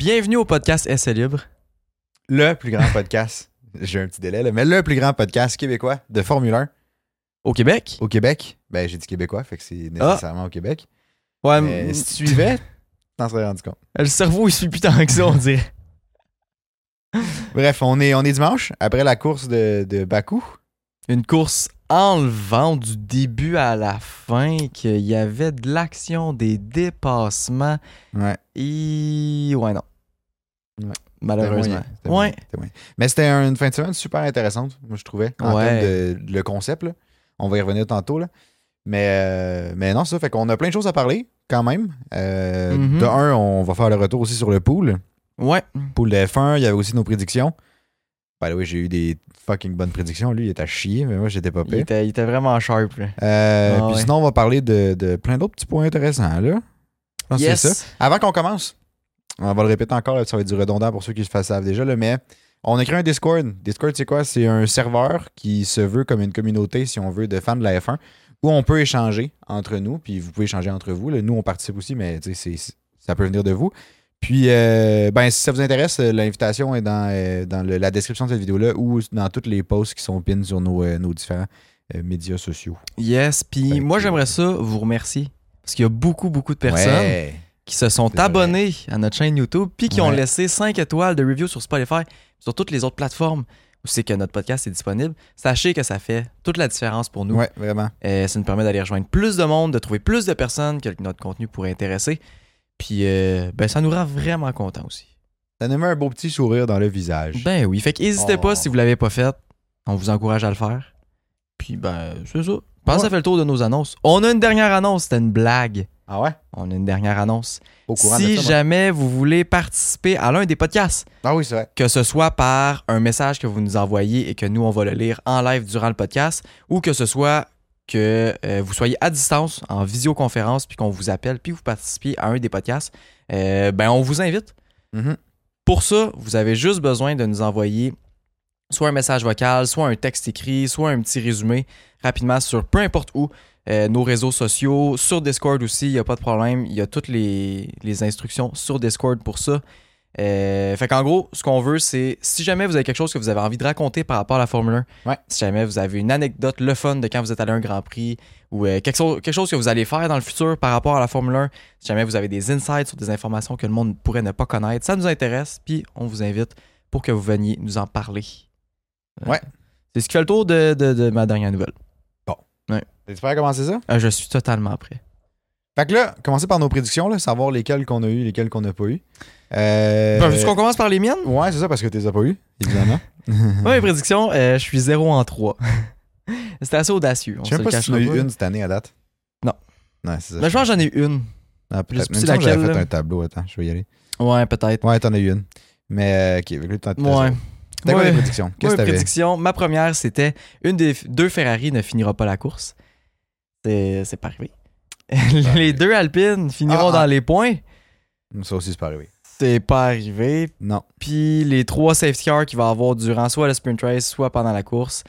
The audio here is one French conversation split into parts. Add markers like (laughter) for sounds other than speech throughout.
Bienvenue au podcast Essai Libre. Le plus grand podcast, (laughs) j'ai un petit délai, là, mais le plus grand podcast québécois de Formule 1 Au Québec? au Québec. Ben, j'ai dit québécois, fait que c'est nécessairement au Québec. Ouais, Mais m- si tu suivais, (laughs) t'en serais rendu compte. le cerveau, il suit plus tant que ça, on dirait. (laughs) Bref, on est, on est dimanche, après la course de, de Bakou. Une course enlevante du début à la fin, qu'il y avait de l'action, des dépassements. Ouais. Et. Ouais, non. Ouais. Malheureusement. Moyen, Ouais. moyen. Mais c'était une fin de semaine super intéressante, moi, je trouvais, en Ouais. termes de, le concept. là. On va y revenir tantôt. Là. Mais, euh, mais non, ça fait qu'on a plein de choses à parler, quand même. Euh, Mhm. De un, on va faire le retour aussi sur le pool. Ouais. Pool de F1, il y avait aussi nos prédictions. Ben oui, j'ai eu des fucking bonnes prédictions. Lui, il était à chier, mais moi, j'étais pas Il pire. était, il était vraiment sharp. là. Euh, Ah puis ouais. sinon, on va parler de, de plein d'autres petits points intéressants, là. Yes. c'est ça. Avant qu'on commence, on va le répéter encore, ça va être du redondant pour ceux qui le savent déjà, là, mais on a créé un Discord. Discord, c'est quoi? C'est un serveur qui se veut comme une communauté, si on veut, de fans de la F1, où on peut échanger entre nous, puis vous pouvez échanger entre vous. là. Nous, on participe aussi, mais ça peut venir de vous. Puis, euh, ben, si ça vous intéresse, euh, l'invitation est dans, euh, dans le- la description de cette vidéo-là ou dans tous les posts qui sont pins sur nos, euh, nos différents médias sociaux. Yes. Puis moi, j'aimerais ça vous remercier. Parce qu'il y a beaucoup, beaucoup de personnes Ouais. Qui se sont vrai. abonnés à notre chaîne YouTube puis qui ont Ouais. laissé 5 étoiles de review sur Spotify, sur toutes les autres plateformes où c'est que notre podcast est disponible. Sachez que ça fait toute la différence pour nous. Ouais, vraiment. Euh, ça nous permet d'aller rejoindre plus de monde, de trouver plus de personnes que notre contenu pourrait intéresser. Puis euh, ben, ça nous rend vraiment contents aussi. Ça nous met un beau petit sourire dans le visage. Ben oui, fait qu'hésitez Oh. pas si vous l'avez pas fait. On vous encourage à le faire. Puis ben, c'est ça. Je pense que ça Ouais. fait le tour de nos annonces. On a une dernière annonce, c'était une blague. Ah ouais? On a une dernière annonce. Au courant si de ça, moi. jamais vous voulez participer à l'un des podcasts, Ah oui, c'est vrai. que ce soit par un message que vous nous envoyez et que nous, on va le lire en live durant le podcast, ou que ce soit que euh, vous soyez à distance, en visioconférence, puis qu'on vous appelle, puis vous participiez à un des podcasts, euh, ben on vous invite. Mhm. Pour ça, vous avez juste besoin de nous envoyer soit un message vocal, soit un texte écrit, soit un petit résumé rapidement sur peu importe où, euh, nos réseaux sociaux, sur Discord aussi, il n'y a pas de problème. Il y a toutes les, les instructions sur Discord pour ça. Euh, fait qu'en gros, ce qu'on veut, c'est si jamais vous avez quelque chose que vous avez envie de raconter par rapport à la Formule 1, Ouais. si jamais vous avez une anecdote, le fun de quand vous êtes allé à un Grand Prix, ou euh, quelque, chose, quelque chose que vous allez faire dans le futur par rapport à la Formule 1, si jamais vous avez des insights sur des informations que le monde pourrait ne pas connaître, ça nous intéresse, puis on vous invite pour que vous veniez nous en parler. Euh, Ouais. C'est ce qui fait le tour de, de- de ma dernière nouvelle. T'es prêt à commencer ça? Euh, je suis totalement prêt. Fait que là, commencer par nos prédictions, là, savoir lesquelles qu'on a eu, lesquelles qu'on n'a pas eu. Euh... Ben, Est-ce qu'on commence par les miennes? Ouais, c'est ça, parce que tu les as pas eu, évidemment. (laughs) (laughs) Moi, mes prédictions, euh, je suis 0 en 3. (laughs) C'était assez audacieux. Je sais même pas si tu en as eu une cette année à date. Non. Ouais, c'est ça. Mais je pense que j'en ai eu une. Ah, peut-être. Même j'avais laquelle, fait là. un tableau, attends, je vais y aller. Ouais, peut-être. Ouais, t'en as eu une. Mais, euh, ok, de Ouais. T'as quoi Ouais. les prédictions? Qu'est-ce que t'avais? prédiction, ma première, c'était une des deux Ferrari ne finira pas la course. C'est c'est pas arrivé. (laughs) les deux Alpines finiront Ah, ah. dans les points. Ça aussi, c'est pas arrivé. C'est pas arrivé. Non. Puis les trois safety cars qu'il va y avoir durant soit le sprint race, soit pendant la course,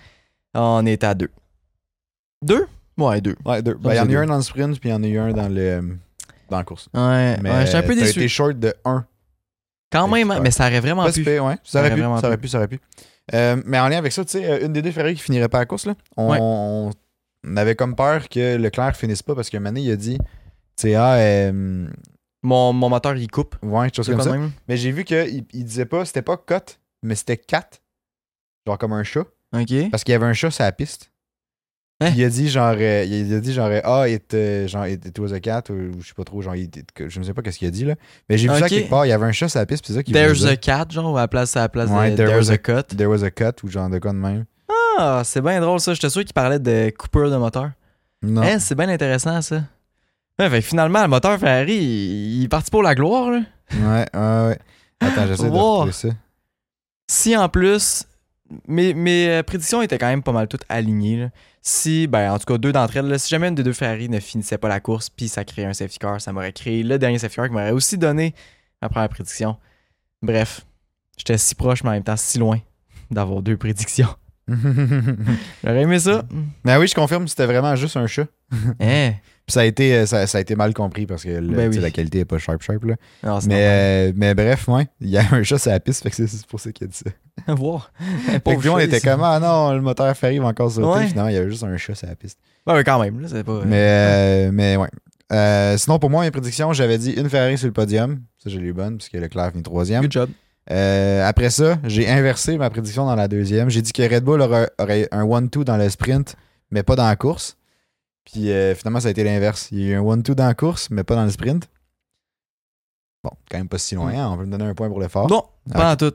on est à deux. Deux? Ouais, deux. Ouais, deux. Ben, il y en a eu un dans le sprint, puis il y en a eu un dans le dans la course. Ouais, Mais ouais, j'étais un peu déçu. été short de 1. Quand même, hein, mais ça aurait vraiment Pas pu. pire, ouais. Ça Ça aurait aurait pu, ça aurait pu. ça aurait pu. Euh, mais en lien avec ça, tu sais, euh, une des deux Ferrari qui finirait pas la course, là, on, Ouais. on avait comme peur que Leclerc finisse pas parce moment donné, il a dit, tu sais, ah, euh, Mon, mon moteur, il coupe. ouais, quelque chose comme ça. même? Mais j'ai vu qu'il il disait pas, c'était pas cut, mais c'était cat. Genre comme un chat. OK. Parce qu'il y avait un chat sur la piste. Hein? Il a dit genre, euh, il a dit genre, ah, it, euh, genre, it, it was a cat, ou, ou je sais pas trop, genre, it- que- je ne sais pas qu'est-ce qu'il a dit là. Mais j'ai vu ça quelque part, il y avait un chat sur la piste, puis ça qu'il There's a cat, genre, à la place, à la place Ouais, de there There's was a a- cut. There was a cut, ou genre de quoi de même. Ah, c'est bien drôle ça. J'étais sûr qu'il parlait de Cooper de moteur. Non. Hein, c'est bien intéressant ça. Ouais, fait que finalement, le moteur Ferrari, il, il est parti pour la gloire. Là. Ouais, ouais, ouais. Attends, j'essaie de retrouver ça. Si en plus, mes, mes euh, prédictions étaient quand même pas mal toutes alignées. là. Si, ben en tout cas, deux d'entre elles, là, si jamais une des deux Ferrari ne finissait pas la course, puis ça créait un safety car, ça m'aurait créé le dernier safety car qui m'aurait aussi donné ma première prédiction. Bref, j'étais si proche, mais en même temps si loin d'avoir deux prédictions. (laughs) J'aurais aimé ça. Mais oui, je confirme, c'était vraiment juste un chat. (laughs) Hein? Puis ça a été, euh, ça, ça a été mal compris parce que le- Ben oui. la qualité est pas sharp sharp. Là. Non, Mais, euh, mais bref, ouais, il y a un chat sur la piste, fait que c'est pour ça qu'il a dit ça. (laughs) Wow. Fait que on chat, était ici. comme, ah non, le moteur Ferry va encore sauter. Ouais. Finalement, il y avait juste un chat sur la piste. Ouais, mais quand même, là, c'est pas. Mais, euh, mais ouais. Euh, sinon, pour moi, mes prédictions, j'avais dit une Ferrari sur le podium. Ça, j'ai lu bonne, puisque Leclerc finit troisième. Good job. Euh, après ça, j'ai inversé ma prédiction dans la deuxième. J'ai dit que Red Bull aurait, aurait un 1-2 dans le sprint, mais pas dans la course. Puis euh, finalement, ça a été l'inverse. Il y a eu un 1-2 dans la course, mais pas dans le sprint. Bon, quand même pas si loin. hein. On peut me donner un point pour l'effort. Non, pas en tout.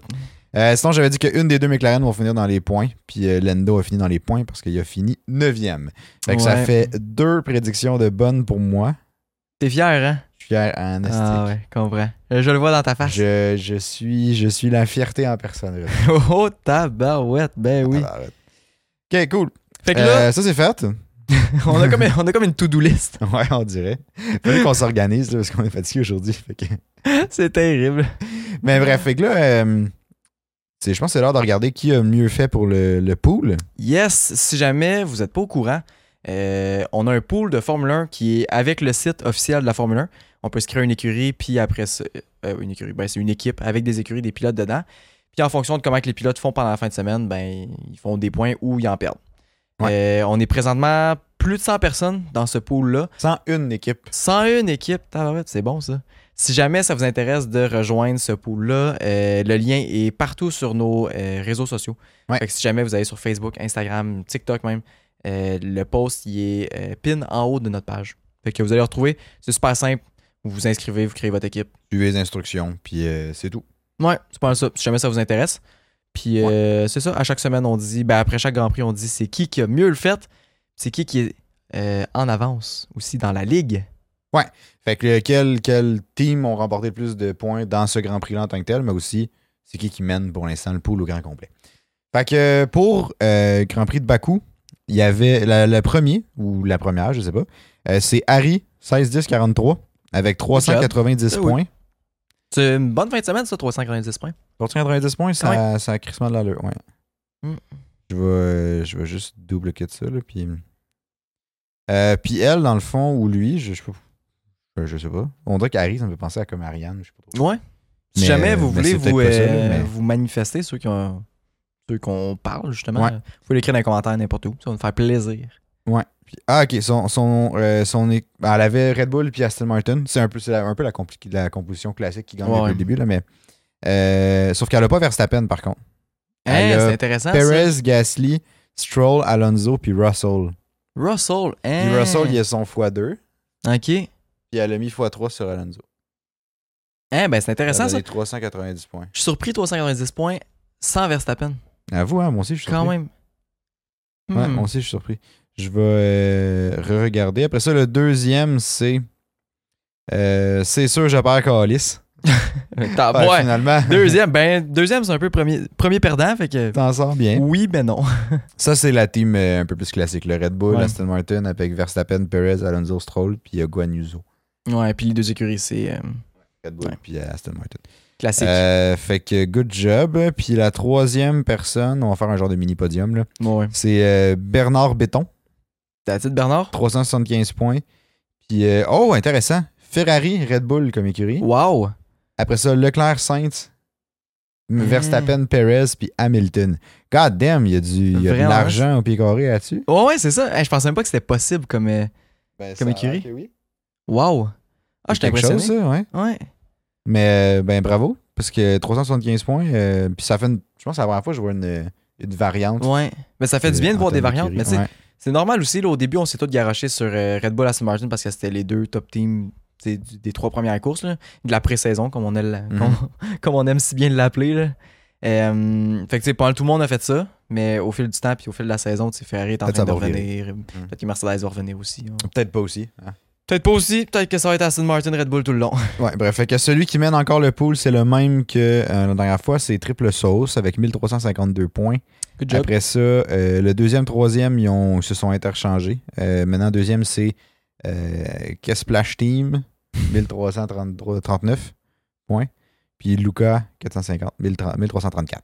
Euh, sinon, j'avais dit qu'une des deux McLaren vont finir dans les points. Puis euh, Lando a fini dans les points parce qu'il a fini 9e. Fait que ça fait deux prédictions de bonnes pour moi. T'es fier, hein? En estique. Ah ouais, comprends. Euh, Je le vois dans ta face. Je, je suis, je suis la fierté en personne. (laughs) Oh, tabarouette, ben oui. Ok, cool. Fait que là, Euh, ça, c'est fait. (laughs) on, a comme, (laughs) on a comme une to-do list. Ouais, on dirait. Fallait qu'on s'organise parce qu'on est fatigué aujourd'hui. que- C'est terrible. Mais bref, fait que là, euh, je pense que c'est l'heure de regarder qui a mieux fait pour le, le pool. Yes, si jamais vous n'êtes pas au courant, euh, on a un pool de Formule 1 qui est avec le site officiel de la Formule 1. On peut se créer une écurie, puis après ça, euh, une écurie, ben, c'est une équipe avec des écuries, des pilotes dedans. Puis en fonction de comment que les pilotes font pendant la fin de semaine, ben, ils font des points ou ils en perdent. Euh, on est présentement plus de 100 personnes dans ce pool-là. Sans une équipe. 101 équipes, c'est bon ça. Si jamais ça vous intéresse de rejoindre ce pool-là, euh, le lien est partout sur nos euh, réseaux sociaux. Ouais. Fait que si jamais vous allez sur Facebook, Instagram, TikTok même, euh, le post il est euh, pin en haut de notre page. Fait que vous allez le retrouver. C'est super simple. Vous vous inscrivez, vous créez votre équipe. Suivez les instructions, puis euh, c'est tout. Ouais, c'est pas mal ça. Si jamais ça vous intéresse. Puis euh, c'est ça, à chaque semaine, on dit, ben, après chaque Grand Prix, on dit c'est qui qui a mieux le fait, c'est qui qui est en avance aussi dans la ligue? Fait que quel, quel team ont remporté le plus de points dans ce Grand Prix-là en tant que tel, mais aussi c'est qui qui mène pour l'instant le pool au grand complet. Fait que pour Grand Prix de Bakou, il y avait la- le premier, ou la première, je sais pas, euh, c'est Harry 16-10-43 avec 390 Ah oui. points. C'est une bonne fin de semaine, ça, 390 points. 390 points, ça, ça a crissement de l'allure, ouais. Mm. Je, vais, euh, je vais juste de ça, là, puis... Euh, puis elle, dans le fond, ou lui, je, je, sais pas- je, je sais pas. On dirait qu'Harry, ça me fait penser à comme Ariane, je sais pas trop. Ouais. Si Mais, jamais euh, vous voulez vous, peut-être pas ça, là, euh, mais- vous manifester, ceux qui ont ceux qu'on parle justement, Ouais. vous pouvez l'écrire dans les commentaires n'importe où. Ça va nous faire plaisir. Puis- ah, ok. Son, son, euh, son ben, elle avait Red Bull puis Aston Martin. C'est un peu, c'est la- un peu la, compli- la composition classique qui gagne Ouais. depuis le début, là, mais. euh, sauf qu'elle a pas Verstappen, par contre. Elle Hein, a c'est intéressant. Perez, Gasly, Stroll, Alonso puis Russell. Russell. Puis Hein. Russell, il a son x2. Ok. Puis elle a mis x3 sur Alonso. Hein, ben c'est intéressant a ça. donné 390 points. Je suis surpris 390 points sans Verstappen. Avoue, hein, moi aussi, je suis Quand surpris. même. Ouais, Hmm. moi aussi, je suis surpris. Je vais euh, re-regarder. Après ça, le deuxième, c'est. euh, c'est sûr, je perds Calis. (laughs) T'as- Ouais. Finalement, (laughs) Deuxième, ben deuxième c'est un peu premier, premier perdant, fait que t'en sors bien. oui, ben non. (laughs) Ça, c'est la team euh, un peu plus classique. Le Red Bull, Ouais. Aston Martin avec Verstappen, Perez, Alonso, Stroll, puis il y a. Ouais, puis les deux écuries c'est Red Bull, puis Aston Martin. Classique. Euh, fait que good job. Puis la troisième personne, on va faire un genre de mini podium, là. ouais. C'est euh, Bernard Béton, T'as titre Bernard? 375 points. Puis, euh, oh, intéressant. Ferrari, Red Bull comme écurie. Wow! Après ça, Leclerc, Sainz, Mm. Verstappen, Perez, puis Hamilton. God damn, il y a, du, y a de l'argent au pied carré là-dessus. Ouais, ouais, c'est ça. Je pensais même pas que c'était possible comme. Ben, Comme écurie? oui. Wow! Ah, j'étais impressionné. chose, ça, ouais. Ouais. Mais euh, ben bravo, parce que 375 points, euh, puis ça fait une, je pense que c'est la première fois que je vois une, une variante. Ouais. Mais ça fait du bien de voir des variantes. Mais c'est normal aussi. Là, au début, on s'est tous garochés sur euh, Red Bull Aston Martin parce que c'était les deux top teams des trois premières courses. là. de la pré-saison, comme, on aime Mhm. comme, (laughs) comme on aime si bien l'appeler. Euh, fait que pas tout le monde a fait ça. Mais au fil du temps, puis au fil de la saison, Ferrari est en train de revenir. Peut-être que Mercedes va revenir aussi. hein. Peut-être pas aussi. hein. Peut-être pas aussi. Peut-être que ça va être Aston Martin, Red Bull tout le long. (laughs) Ouais, bref, fait que celui qui mène encore le pool, c'est le même que euh, la dernière fois, c'est Triple Sauce avec 1352 points. Good job. Après ça, euh, le deuxième, troisième, ils ont, se sont interchangés. Euh, maintenant, deuxième, c'est Kesplash Team, (laughs) 1339 points. Puis Luca, 450, 1334.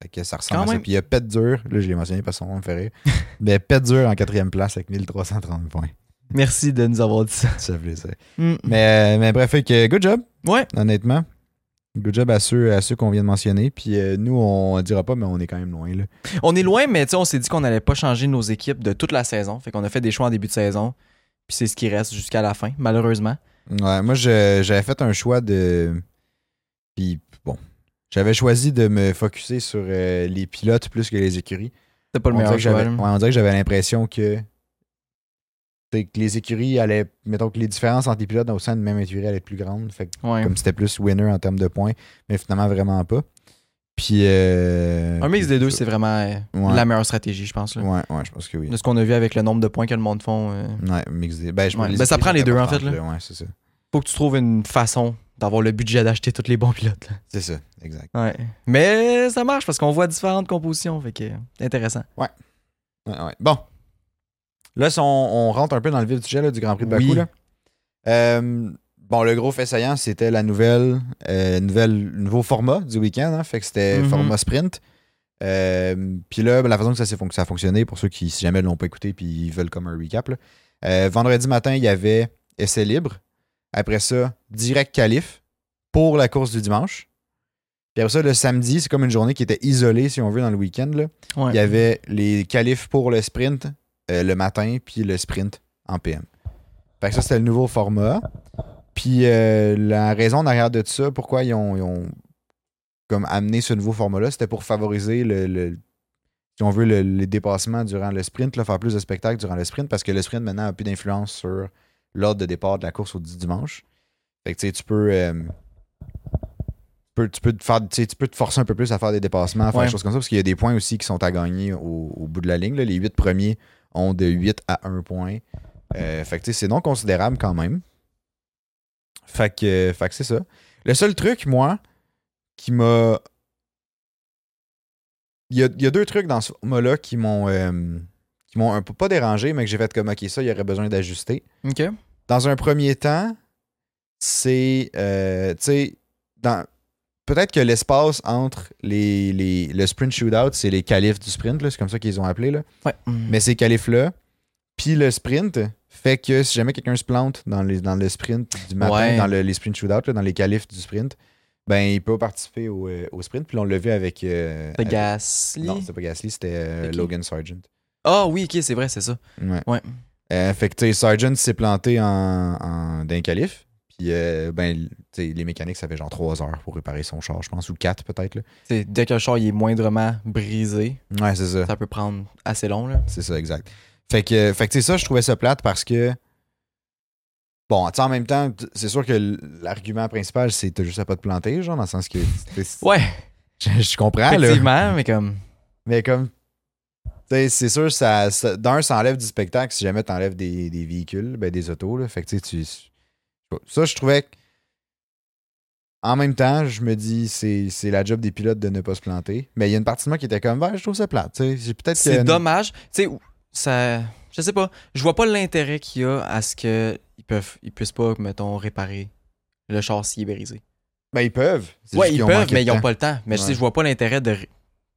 Fait que ça ressemble Quand à ça. même. Puis il y a Pet Dur, là je l'ai mentionné parce nom me fait rire. Mais (laughs) Pet Dur en quatrième place avec 1330 points. Merci de nous avoir dit ça. Ça fait plaisir. Mm. Mais, mais bref, fait que good job, Ouais. honnêtement. Good job à ceux, à ceux qu'on vient de mentionner. Puis euh, nous, on dira pas, mais on est quand même loin. Là. On est loin, mais on s'est dit qu'on n'allait pas changer nos équipes de toute la saison. Fait qu'on a fait des choix en début de saison. Puis c'est ce qui reste jusqu'à la fin, malheureusement. Ouais, moi, j'avais fait un choix de. Puis bon, j'avais choisi de me focuser sur euh, les pilotes plus que les écuries. C'était pas le on, meilleur choix. ouais, on dirait que j'avais l'impression que, que les écuries allaient. Mettons que les différences entre les pilotes au sein de même écurie allaient être plus grandes. Fait que Ouais. comme c'était plus winner en termes de points, mais finalement vraiment pas. Puis. euh, Un mix des deux, c'est vraiment euh, Ouais. la meilleure stratégie, je pense. là. Ouais, ouais, je pense que oui. De ce qu'on a vu avec le nombre de points que le monde font. euh, Ouais, mix des. Ben, je Ouais. Ben, ça prend les deux, en fait, là. Ouais, c'est ça. faut que tu trouves une façon d'avoir le budget d'acheter tous les bons pilotes. C'est ça, exact. Ouais. Mais ça marche parce qu'on voit différentes compositions. Fait que euh, intéressant. Ouais, ouais. Bon. Là, si on, on rentre un peu dans le vif du sujet du Grand Prix de Bakou. Oui. Là. Euh, bon, le gros fait saillant, c'était la nouvelle, euh, nouvelle nouveau format du week-end. hein. fait que c'était Mhm. format sprint. Euh, puis là, ben, la façon que ça, s'est fon- ça a fonctionné, pour ceux qui, si jamais, ne l'ont pas écouté puis ils veulent comme un recap. là. Vendredi matin, il y avait essai libre. Après ça, direct qualif pour la course du dimanche. Puis après ça, le samedi, c'est comme une journée qui était isolée, si on veut, dans le week-end. Ouais. Il y avait les qualifs pour le sprint euh, le matin, puis le sprint en PM. Fait que ça, c'était le nouveau format. Puis euh, la raison en arrière de ça, pourquoi ils ont, ils ont comme amené ce nouveau format-là, c'était pour favoriser le, le- si on veut, le- les dépassements durant le sprint, là, faire plus de spectacles durant le sprint, parce que le sprint maintenant a plus d'influence sur l'ordre de départ de la course au dimanche. Fait que tu sais, tu peux. euh, tu peux, tu peux te faire, tu peux te forcer un peu plus à faire des dépassements, à faire Ouais. des choses comme ça, parce qu'il y a des points aussi qui sont à gagner au, au bout de la ligne. là. Les huit premiers ont de 8 à 1 point. Euh, fait que c'est non considérable quand même. Fait que, fait que c'est ça. Le seul truc, moi, qui m'a. Il y a, il y a deux trucs dans ce format-là qui m'ont. euh, qui m'ont un peu pas dérangé, mais que j'ai fait comme OK, ça, il y aurait besoin d'ajuster. OK. Dans un premier temps, c'est. euh, tu sais, dans. Peut-être que l'espace entre les, les- le sprint shootout, c'est les qualifs du sprint, là, c'est comme ça qu'ils ont appelé. Là. Ouais. Mais ces qualifs-là, puis le sprint, fait que si jamais quelqu'un se plante dans, les, dans le sprint du matin, Ouais. dans le- les sprint shootout, là, dans les qualifs du sprint, ben il peut participer au, euh, au sprint. Puis on l'a vu avec. euh, avec- Gasly? Non, c'était pas Gasly, c'était euh? Logan Sargent. Ah oui, ok, c'est vrai, c'est ça. Ouais. Ouais. Euh, fait que, tu sais, Sargent s'est planté en, en, d'un qualif. Puis, euh, ben, les mécaniques, ça fait genre 3 heures pour réparer son char, je pense, ou 4 peut-être. là. Dès que le char il est moindrement brisé, Ouais, c'est ça. ça peut prendre assez long. Là. C'est ça, exact. Fait que, fait que tu sais, ça, je trouvais ça plate parce que. Bon, tu sais, en même temps, c'est sûr que l'argument principal, c'est t'as juste à pas te planter, genre, dans le sens que. Ouais, (laughs) Je, je comprends, là. effectivement, mais comme. Mais comme. C'est sûr, ça, ça- d'un, ça enlève du spectacle si jamais t'enlèves des, des véhicules, ben, des autos, là. Fait que, tu sais, tu. Ça, je trouvais que. En même temps, je me dis, c'est la job des pilotes de ne pas se planter. Mais il y a une partie de moi qui était comme, je trouve ça plate, peut-être C'est dommage. Tu sais, ça. Je sais pas. Je vois pas l'intérêt qu'il y a à ce qu'ils peuvent ils puissent pas, mettons, réparer le char s'il est brisé. Ben, ils peuvent. Ouais, ils ont peuvent, mais ils ont temps. pas le temps. Mais je sais, Ouais. je vois pas l'intérêt de,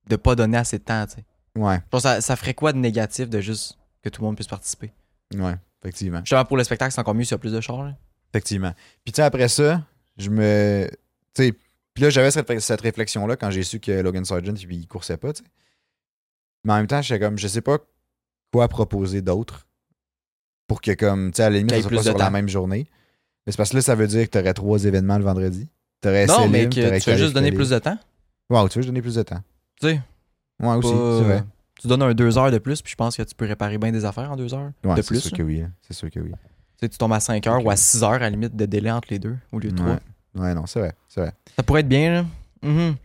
de pas donner assez de temps, tu sais. Ouais, ça, ça ferait quoi de négatif de juste que tout le monde puisse participer? ouais, effectivement. Justement, pour le spectacle, c'est encore mieux s'il y a plus de chars. là. Effectivement. Puis, tu sais, après ça, je me. Tu sais, puis là, j'avais cette, cette réflexion-là quand j'ai su que Logan Sargent, il coursait pas, tu sais. Mais en même temps, j'étais comme, je sais pas quoi proposer d'autre pour que, comme, tu sais, à la limite, ça soit pas sur la même journée. Mais c'est parce que là, ça veut dire que t'aurais trois événements le vendredi. T'aurais Non, mais que tu veux juste donner plus de temps. Wow, tu veux juste donner plus de temps. Tu sais, Ouais, aussi, pas- c'est vrai. Tu donnes un deux heures de plus, puis je pense que tu peux réparer bien des affaires en deux heures Ouais, de c'est plus. sûr là. que oui. hein. C'est sûr que oui. Tu sais, tu tombes à 5 heures ou à 6 heures à la limite de délai entre les deux au lieu de 3. Ouais. ouais, non, c'est vrai. C'est vrai. Ça pourrait être bien, là. Tu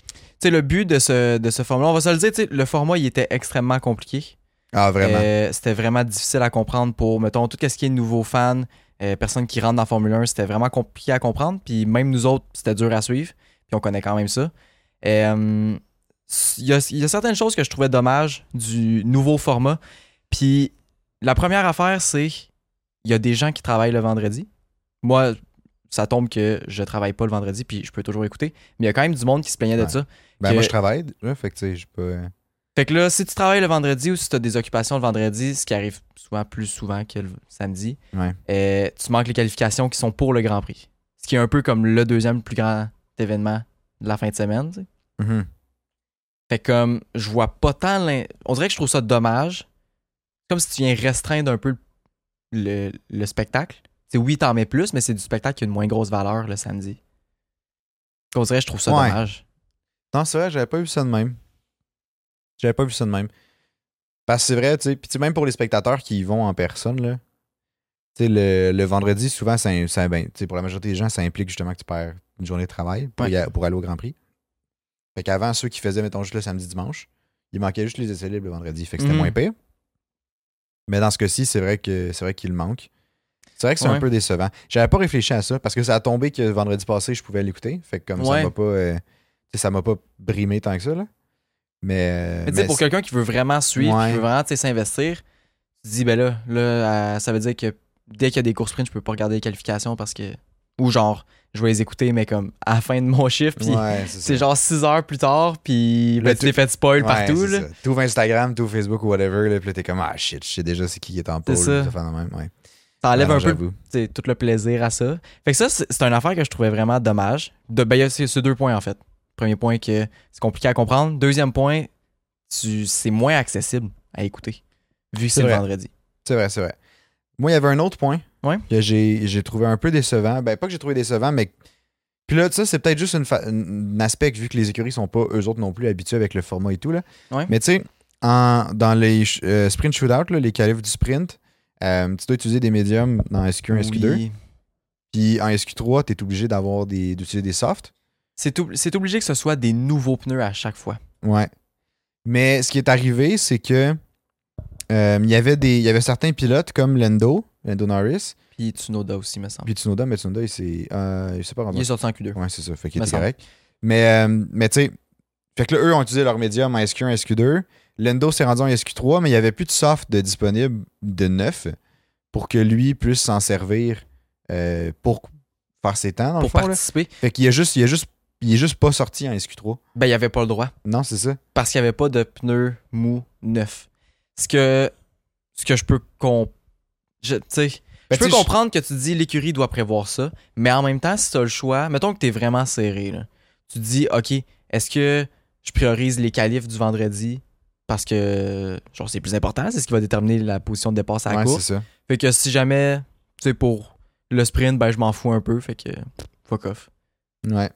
sais, le but de ce, de ce format, on va se le dire, le format, il était extrêmement compliqué. Ah, vraiment? Euh, c'était vraiment difficile à comprendre pour, mettons, tout ce qui est nouveaux fans, euh, personnes qui rentrent dans Formule 1, c'était vraiment compliqué à comprendre. Puis même nous autres, c'était dur à suivre. Puis on connaît quand même ça. Euh, Il y, a, y a certaines choses que je trouvais dommages du nouveau format. Puis la première affaire, c'est il y a des gens qui travaillent le vendredi. Moi, ça tombe que je travaille pas le vendredi, puis je peux toujours écouter. Mais il y a quand même du monde qui se plaignait de ça. Ben, que- moi, je travaille, là, fait que, tu sais, euh, Fait que là, si tu travailles le vendredi ou si tu as des occupations le vendredi, ce qui arrive souvent plus souvent que le samedi, Ouais. euh, tu manques les qualifications qui sont pour le Grand Prix. Ce qui est un peu comme le deuxième plus grand événement de la fin de semaine. tu sais. Mhm. Fait comme je vois pas tant On dirait que je trouve ça dommage. Comme si tu viens restreindre un peu le, le spectacle. C'est oui, t'en mets plus, mais c'est du spectacle qui a une moins grosse valeur le samedi. On dirait je trouve ça Ouais. dommage. Non, c'est vrai, j'avais pas vu ça de même. J'avais pas vu ça de même. Parce que c'est vrai, tu sais, puis tu sais, même pour les spectateurs qui y vont en personne, là, tu sais, le, le vendredi, souvent, ça, ça- ben, pour la majorité des gens, ça implique justement que tu perds une journée de travail pour, Ouais. y a- pour aller au Grand Prix. Fait qu'avant, ceux qui faisaient, mettons, juste le samedi, dimanche, il manquait juste les essais libres le vendredi. Fait que c'était Mhm. moins pire. Mais dans ce cas-ci, c'est vrai que c'est vrai qu'il manque. C'est vrai que c'est Ouais. un peu décevant. J'avais pas réfléchi à ça parce que ça a tombé que vendredi passé, je pouvais l'écouter. Fait que comme ça m'a pas. euh, ça m'a pas brimé tant que ça, là. Mais. Mais tu sais, mais pour quelqu'un qui veut vraiment suivre, Ouais. qui veut vraiment s'investir, tu te dis, ben là, là euh, ça veut dire que dès qu'il y a des courses sprint, je peux pas regarder les qualifications parce que. Ou genre, je vais les écouter, mais comme à la fin de mon chiffre, puis Ouais, c'est c'est genre 6 heures plus tard, puis ben, tu t'es fait spoil Ouais, partout. c'est Là. Tout Instagram, tout Facebook ou whatever, là, puis t'es comme, ah shit, je sais déjà c'est qui qui est en pôle. ça. même, ouais. Ça enlève Non, un peu tout le plaisir à ça. Fait que ça, c'est c'est une affaire que je trouvais vraiment dommage. De, ben, il y a ces ces deux points, en fait. Premier point, que c'est compliqué à comprendre. Deuxième point, tu- c'est moins accessible à écouter, vu que C'est c'est le vendredi. C'est vrai, c'est vrai. Moi, il y avait un autre point Ouais. que j'ai trouvé un peu décevant. Ben, pas que j'ai trouvé décevant, mais. Puis là, sais, c'est peut-être juste une fa- un aspect, vu que les écuries sont pas eux autres non plus habitués avec le format et tout. Là. Ouais. Mais tu sais, en- dans les euh, sprint shootout, là, les qualifs du sprint, euh, tu dois utiliser des médiums dans SQ1, SQ2. Oui. Puis en SQ3, tu es obligé d'avoir des d'utiliser des softs. C'est obligé que ce soit des nouveaux pneus à chaque fois. Ouais. Mais ce qui est arrivé, c'est que euh, il y avait des il y avait certains pilotes comme Lendo, Lendo Norris, Puis Tsunoda aussi, me semble. puis Tsunoda, mais Tsunoda, il s'est euh, il s'est pas rendu. Il est sorti en Q2. Ouais, c'est ça, fait qu'il était correct. Mais euh, mais tu sais, fait que là, eux ont utilisé leur médium en SQ1, SQ2. Lendo s'est rendu en SQ3, mais il n'y avait plus de soft de disponible de neuf pour que lui puisse s'en servir euh, pour faire ses temps dans Pour le fond. là. participer, Fait qu'il a juste, il a juste, il est juste pas sorti en SQ3. ben, il n'y avait pas le droit. Non, c'est ça. Parce qu'il n'y avait pas de pneus mous neufs. Ce que, ce que je peux comp- je, Ben, je peux comprendre que tu dis l'écurie doit prévoir ça, mais en même temps, si tu as le choix, mettons que tu es vraiment serré, là, tu te dis, OK, est-ce que je priorise les qualifs du vendredi parce que genre c'est plus important, c'est ce qui va déterminer la position de dépasse à la Ouais, course? ça. Fait que si jamais, tu sais, pour le sprint, ben je m'en fous un peu, fait que fuck off. Ouais.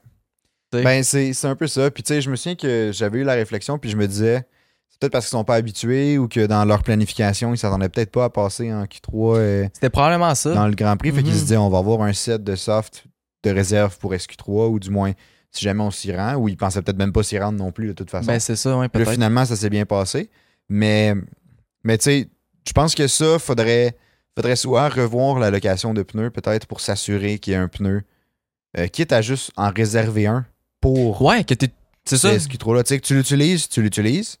Ben, c'est un peu ça. Puis, tu sais, je me souviens que j'avais eu la réflexion, puis je me disais, peut-être parce qu'ils sont pas habitués ou que dans leur planification, ils s'attendaient peut-être pas à passer en Q3 euh, C'était probablement ça. dans le Grand Prix. Fait qu'ils Mhm. se disaient, on va avoir un set de soft de réserve pour SQ3, ou du moins, si jamais on s'y rend, ou ils pensaient peut-être même pas s'y rendre non plus, de toute façon. ben c'est ça, là, peut-être. finalement, ça s'est bien passé. Mais, mais tu sais, je pense que ça, faudrait, faudrait soit revoir la location de pneus, peut-être pour s'assurer qu'il y ait un pneu, euh, quitte à juste en réserver un pour Ouais, que t'es. C'est ça. ce Q3 là. Tu sais, que tu l'utilises, tu l'utilises.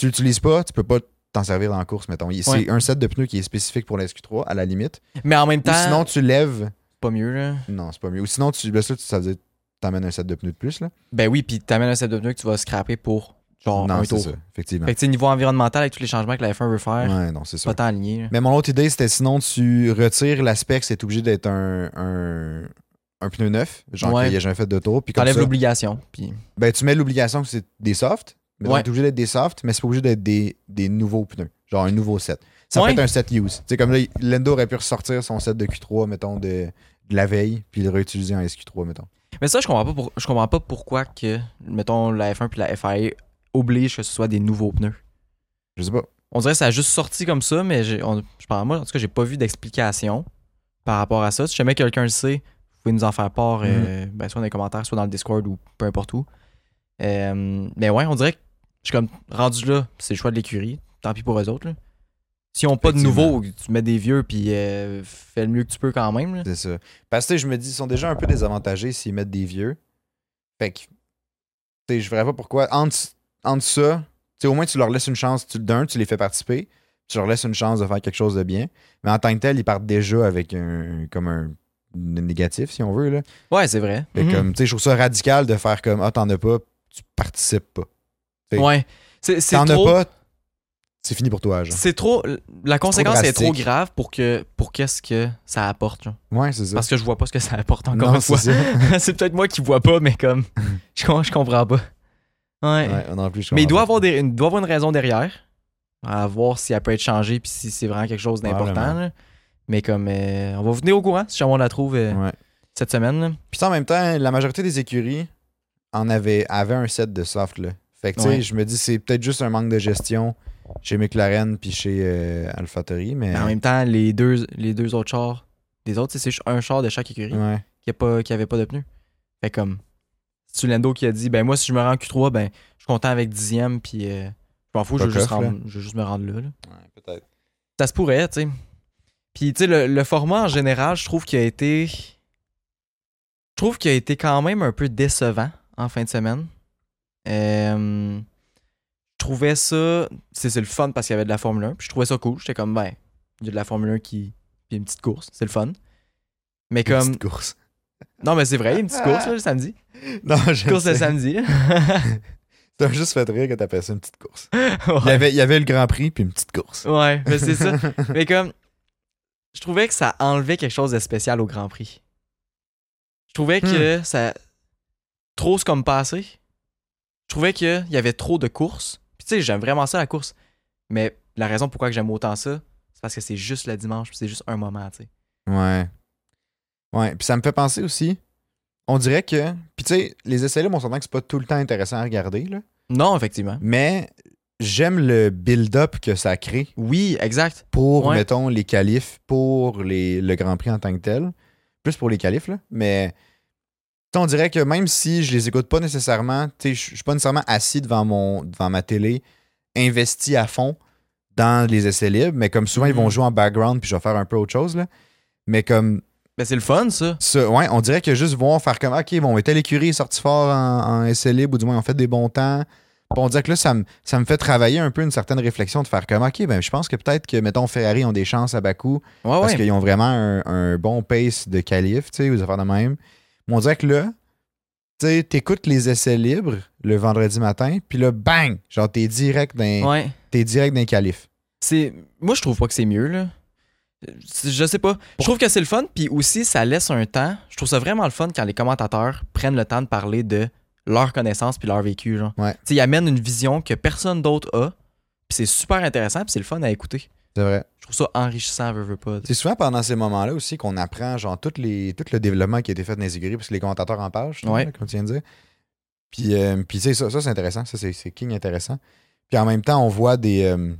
Tu l'utilises pas, tu peux pas t'en servir dans la course, mettons. C'est Ouais. un set de pneus qui est spécifique pour la SQ3, à la limite. Mais en même Ou temps, sinon, tu lèves. pas mieux, là. Non, c'est pas mieux. Ou sinon, tu, ça, tu- ça veut dire que t'amènes un set de pneus de plus, là. Ben oui, puis t'amènes un set de pneus que tu vas scraper pour genre non, un c'est tour. ça, effectivement. Fait que niveau environnemental, avec tous les changements que la F1 veut faire, Ouais, non, c'est ça. pas tant aligné. là. Mais mon autre idée, c'était sinon tu retires l'aspect que c'est obligé d'être un, un, un pneu neuf, genre Ouais. qu'il n'y a jamais fait de tour. Puis T'enlèves l'obligation. Puis ben, tu mets l'obligation que c'est des softs, mais Ouais. t'es obligé d'être des softs, mais c'est pas obligé d'être des, des nouveaux pneus, genre un nouveau set. Ça Ouais. peut être un set use. Tu sais, comme là, Lendo aurait pu ressortir son set de Q3, mettons, de, de la veille, puis le réutiliser en SQ3, mettons. Mais ça, je comprends pas, pour- je comprends pas pourquoi que, mettons, la F1 puis la FIA obligent que ce soit des nouveaux pneus. Je sais pas. On dirait que ça a juste sorti comme ça, mais j'ai- on- je pense, moi, en tout cas, j'ai pas vu d'explication par rapport à ça. Si jamais quelqu'un le sait, vous pouvez nous en faire part, euh, ben, soit dans les commentaires, soit dans le Discord ou peu importe où. Euh, mais ouais, on dirait que je suis comme rendu là, c'est le choix de l'écurie. Tant pis pour eux autres. là. Si on pas de nouveaux, tu mets des vieux, puis euh, fais le mieux que tu peux quand même. C'est ça. Parce que je me dis, ils sont déjà un peu désavantagés s'ils mettent des vieux. Fait que, tu je verrais pas pourquoi. Entre, entre ça, tu au moins tu leur laisses une chance. Tu, d'un, tu les fais participer. Tu leur laisses une chance de faire quelque chose de bien. Mais en tant que tel, ils partent déjà avec un, comme un, négatif, si on veut. Là. Ouais, c'est vrai. Fait Mhm. comme, tu sais, je trouve ça radical de faire comme Ah, t'en as pas, tu participes pas. Ouais. C'est c'est T'en as trop. pas, c'est fini pour toi, genre. C'est trop. La conséquence est trop grave pour que pour qu'est-ce que ça apporte. genre. Ouais, c'est ça. Parce que je vois pas ce que ça apporte encore non, une c'est fois. (laughs) c'est peut-être moi qui vois pas, mais comme (laughs) je, je comprends pas. Ouais. Ouais, non plus, je mais il doit avoir, des, doit avoir une raison derrière. À voir si elle peut être changée puis si c'est vraiment quelque chose d'important. Mais comme euh, on va vous tenir au courant si jamais on la trouve euh. Ouais. cette semaine. là. Puis en même temps, la majorité des écuries en avait, avaient un set de soft. Là. Fait que, tu sais, Ouais. je me dis, c'est peut-être juste un manque de gestion chez McLaren puis chez euh, AlphaTauri, mais. Mais en même temps, les deux, les deux autres chars, des autres, c'est un char de chaque écurie Ouais. qui, a pas, qui avait pas de pneus. Fait comme, c'est Lando qui a dit, ben moi, si je me rends en Q3, ben je suis content avec dixième, puis euh, je m'en fous, je veux, Fuck juste off, rendre- je veux juste me rendre là. là. Ouais, peut-être. Ça se pourrait, tu sais. Puis, tu sais, le, le format en général, je trouve qu'il a été. Je trouve qu'il a été quand même un peu décevant en fin de semaine. Euh, je trouvais ça. C'est le fun parce qu'il y avait de la Formule 1. Puis je trouvais ça cool. J'étais comme, ben, il y a de la Formule 1 qui. Puis une petite course. C'est le fun. Mais Une comme. petite course. Non, mais c'est vrai, il y a une petite course là, le samedi. (laughs) Non, je Course le samedi. (laughs) (laughs) T'as juste fait rire que t'appelles ça une petite course. Il, y avait, il y avait le Grand Prix puis une petite course. ouais mais c'est ça. Mais comme, je trouvais que ça enlevait quelque chose de spécial au Grand Prix. Je trouvais que ça. Trop c'est comme passé. Je trouvais qu'il y avait trop de courses. Puis tu sais, j'aime vraiment ça la course. Mais la raison pourquoi j'aime autant ça, c'est parce que c'est juste le dimanche, c'est juste un moment, tu sais. Ouais. Ouais. Puis ça me fait penser aussi. On dirait que. Puis tu sais, les essais libres, on s'entend que c'est pas tout le temps intéressant à regarder, là. Non, effectivement. Mais j'aime le build-up que ça crée Oui, exact. pour, Ouais. mettons, les qualifs, pour les, le Grand Prix en tant que tel. Plus pour les qualifs, là. Mais on dirait que même si je les écoute pas nécessairement, je suis pas nécessairement assis devant, mon, devant ma télé, investi à fond dans les essais libres, mais comme souvent, ils vont Mhm. jouer en background, puis je vais faire un peu autre chose, là. Mais comme Ben c'est le fun, ça. ouais, on dirait que juste voir faire comme OK, bon, telle écurie est sortie fort en, en essai libre, ou du moins, on fait des bons temps. Puis on dirait que là, ça me, ça me fait travailler un peu une certaine réflexion de faire comme OK, ben, je pense que peut-être que, mettons, Ferrari ont des chances à Bakou Ouais, parce ouais. qu'ils ont vraiment un, un bon pace de qualif, tu sais, ou des affaires de même. Mais on dirait que là, tu t'écoutes les essais libres le vendredi matin, puis là, bang! Genre, t'es direct dans, Ouais. t'es direct qualifs. C'est moi je trouve pas que c'est mieux là. Je sais pas. Je trouve que c'est le fun puis aussi ça laisse un temps. Je trouve ça vraiment le fun quand les commentateurs prennent le temps de parler de leur connaissance puis leur vécu genre. Ouais. Tu sais, ils amènent une vision que personne d'autre a. Puis c'est super intéressant puis c'est le fun à écouter. C'est vrai. Je trouve ça enrichissant, veux, veux pas. C'est souvent pendant ces moments-là aussi qu'on apprend genre tout, les, tout le développement qui a été fait dans les écuries parce que les commentateurs en parlent, Ouais. comme tu viens de dire. Puis, euh, puis tu sais, ça, ça c'est intéressant. Ça, c'est, king intéressant. Puis en même temps, on voit des. euh,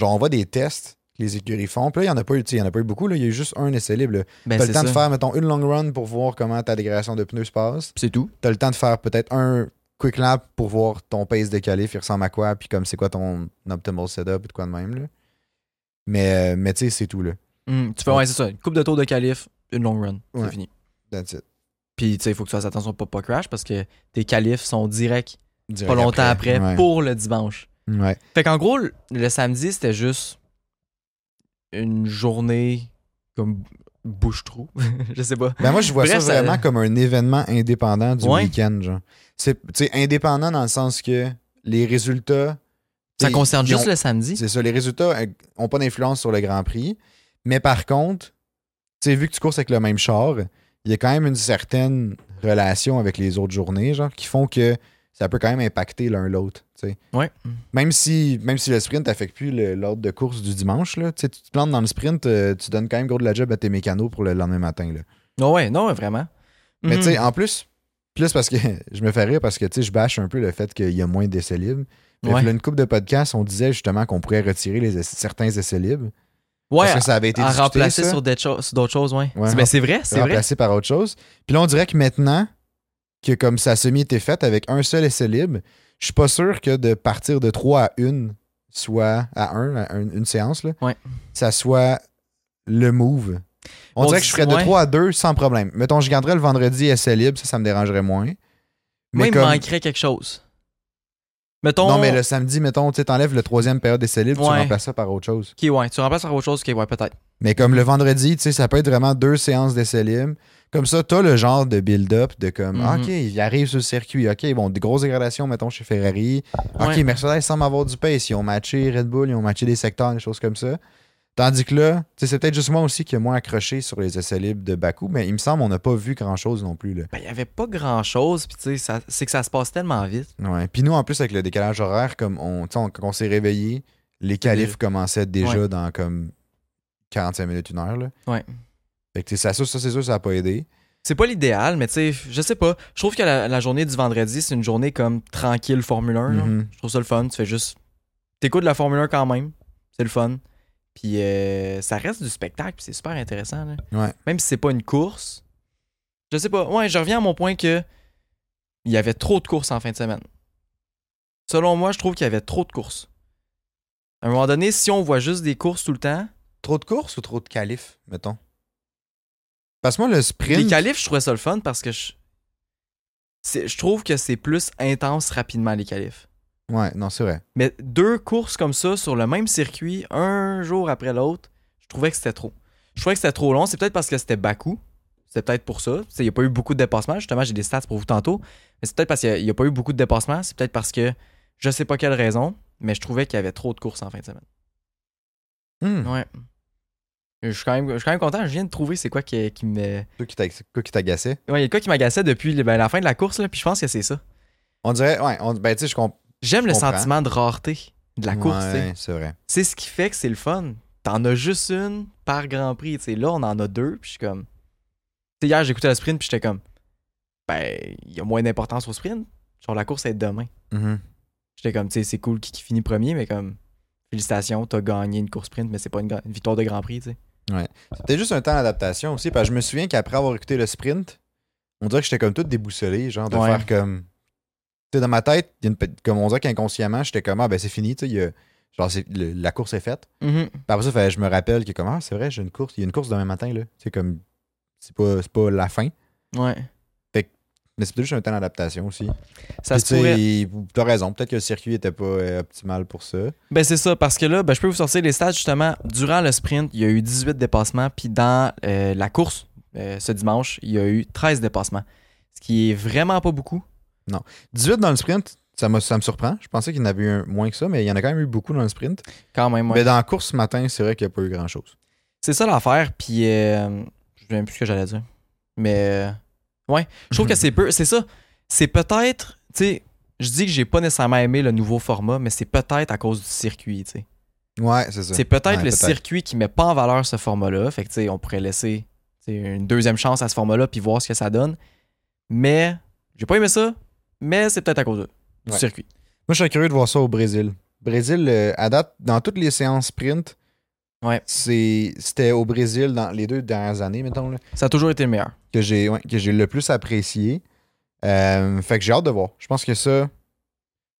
genre, on voit des tests que les écuries font. Puis là, il n'y en a pas eu, tu sais, il y en a pas eu beaucoup. Là. Il y a eu juste un essai libre. Ben, T'as le temps ça. de faire, mettons, une long run pour voir comment ta dégradation de pneus se passe. C'est tout. T'as le temps de faire peut-être un quick lap pour voir ton pace de qualif, il ressemble à quoi, puis comme c'est quoi ton optimal setup ou de quoi de même. Là. Mais, euh, mais tu sais, c'est tout. là. Hum, tu fais ouais, c'est ça, une coupe de tour de qualif, une long run, Ouais. c'est fini. That's it. Puis tu sais, il faut que tu fasses attention pour pas crash parce que tes qualifs sont directs Direct pas longtemps après, Ouais. pour le dimanche. Ouais. Fait qu'en gros, le- samedi, c'était juste une journée comme bouche-trou. (laughs) je sais pas. Ben moi, je vois Bref, ça ça- vraiment comme un événement indépendant du Ouais. week-end. genre. C'est tu sais, indépendant dans le sens que les résultats. Ça concerne juste ont- le samedi. C'est ça, les résultats n'ont pas d'influence sur le Grand Prix. Mais par contre, tu sais, vu que tu courses avec le même char, il y a quand même une certaine relation avec les autres journées, genre, qui font que ça peut quand même impacter l'un l'autre. tu sais. Ouais. Même si, même si le sprint n'affecte plus le- l'ordre de course du dimanche, là, tu sais, tu te plantes dans le sprint, euh, tu donnes quand même gros de la job à tes mécanos pour le lendemain matin. Là. Non, ouais, non, vraiment. Mais Mhm. tu sais, en plus, plus parce que (laughs) je me fais rire parce que tu sais, je bâche un peu le fait qu'il y a moins d'essais libres. Puis Ouais. une coupe de podcasts, on disait justement qu'on pourrait retirer les essais- certains essais libres. Ouais, parce que ça avait été à discuté, remplacer ça, sur cho- d'autres choses, ouais. Ouais, C'est- ben, c'est vrai, c'est vrai. remplacé par autre chose. Puis là, on dirait que maintenant que comme ça a semi-été fait avec un seul essai libre, je suis pas sûr que de partir de 3 à 1, soit à 1, à un- une séance, là, Ouais. ça soit le move. On On dirait dit- que je ferais de ouais. 3 à 2 sans problème. Mettons, je garderais le vendredi essai libre, ça, ça me dérangerait moins. Moi, il me manquerait quelque chose. Mettons. Non, mais le samedi, mettons, tu sais, t'enlèves le troisième période d'essai libre, tu remplaces ça par autre chose. Ok, ouais. Tu remplaces par autre chose, ok, ouais, peut-être. Mais comme le vendredi, tu sais, ça peut être vraiment deux séances d'essai libre. Comme ça, t'as le genre de build-up de comme, Mhm. OK, il arrive sur le circuit. OK, bon, des grosses dégradations, mettons, chez Ferrari. OK, Ouais. Mercedes semble avoir du pace. Ils ont matché Red Bull, ils ont matché des secteurs, des choses comme ça. Tandis que là, c'est peut-être juste moi aussi qui ai moins accroché sur les essais libres de Bakou, mais il me semble qu'on n'a pas vu grand-chose non plus. Ben, il y avait pas grand chose, puis c'est que ça se passe tellement vite. Ouais. Puis nous, en plus, avec le décalage horaire, comme on, on- quand on s'est réveillé, les qualifs commençaient déjà Ouais. dans comme 45 minutes, une heure. Là. Ouais. Fait que ça, ça, ça, c'est sûr, ça n'a pas aidé. C'est pas l'idéal, mais tu sais, je sais pas. Je trouve que la, la journée du vendredi, c'est une journée comme tranquille Formule 1. là. Mhm. Je trouve ça le fun. Tu fais juste. T'écoutes la Formule 1 quand même. C'est le fun. Puis euh, ça reste du spectacle, puis c'est super intéressant. là. Ouais. Même si c'est pas une course. Je sais pas. Ouais, je reviens à mon point que il y avait trop de courses en fin de semaine. Selon moi, je trouve qu'il y avait trop de courses. À un moment donné, si on voit juste des courses tout le temps, Trop de courses ou trop de qualifs, mettons? Parce que moi, le sprint. les qualifs, je trouvais ça le fun parce que je, je trouve que c'est plus intense rapidement les qualifs. Ouais, non, c'est vrai. Mais deux courses comme ça sur le même circuit, un jour après l'autre, je trouvais que c'était trop. Je trouvais que c'était trop long. C'est peut-être parce que c'était Bakou. C'est peut-être pour ça. Il n'y a pas eu beaucoup de dépassements. Justement, j'ai des stats pour vous tantôt. Mais c'est peut-être parce qu'il n'y a, pas eu beaucoup de dépassements. C'est peut-être parce que je sais pas quelle raison, mais je trouvais qu'il y avait trop de courses en fin de semaine. Hmm. Ouais. Je suis quand même, je suis quand même content. Je viens de trouver c'est quoi qui, qui me. Quoi qui t'a- quoi qui t'agaçait? Ouais, il y a quoi qui m'agaçait depuis ben, la fin de la course, là, puis je pense que c'est ça. On dirait, ouais, on, ben, tu sais, je comprends. J'aime le comprends. sentiment de rareté de la course. Ouais, c'est vrai. c'est ce qui fait que c'est le fun. T'en as juste une par Grand Prix. là, on en a deux, puis je suis comme. Tu sais, hier, j'écoutais le sprint, puis j'étais comme. Ben, il y a moins d'importance au sprint. Genre, la course est demain. Mhm. J'étais comme, tu sais, c'est cool qui, qui finit premier, mais comme. Félicitations, t'as gagné une course sprint, mais c'est pas une, victoire de Grand Prix, tu sais. C'était juste un temps d'adaptation aussi, parce que je me souviens qu'après avoir écouté le sprint, on dirait que j'étais comme tout déboussolé, genre de Ouais. faire comme. Sais, dans ma tête, il y a une comme on dirait qu'inconsciemment, j'étais comme, ah ben c'est fini, tu sais, il y a- genre le- la course est faite. Puis après ça, fallait- je me rappelle que comme, ah c'est vrai, j'ai une course, il y a une course demain matin, là. C'est comme, c'est pas, pas la fin, Ouais. mais c'est peut-être juste un temps d'adaptation aussi. Ça Puis, se pourrait. T'as raison, peut-être que le circuit était pas euh, optimal pour ça. Ben c'est ça, parce que là, ben, je peux vous sortir les stats justement. Durant le sprint, il y a eu 18 dépassements, puis dans euh, la course, euh, ce dimanche, il y a eu 13 dépassements. Ce qui est vraiment pas beaucoup. 18 dans le sprint, ça, ça me surprend. Je pensais qu'il y en avait eu moins que ça, mais il y en a quand même eu beaucoup dans le sprint. Quand même, ouais. Mais dans la course ce matin, c'est vrai qu'il n'y a pas eu grand-chose. C'est ça l'affaire, puis euh, je sais même plus ce que j'allais dire. Mais euh, ouais, je trouve que c'est peu. C'est ça. C'est peut-être, tu sais, je dis que j'ai pas nécessairement aimé le nouveau format, mais c'est peut-être à cause du circuit, tu sais. Ouais, c'est ça. C'est peut-être Ouais, le circuit qui met pas en valeur ce format-là. Fait que, tu sais, on pourrait laisser sais, une deuxième chance à ce format-là puis voir ce que ça donne. Mais j'ai pas aimé ça, mais c'est peut-être à cause du Ouais. circuit. Moi, je serais curieux de voir ça au Brésil. Brésil, euh, à date, dans toutes les séances sprint, Ouais. c'était au Brésil dans les deux dernières années, mettons, là, Ça a toujours été le meilleur. que j'ai ouais, que j'ai le plus apprécié. Euh, fait que j'ai hâte de voir. Je pense que ça,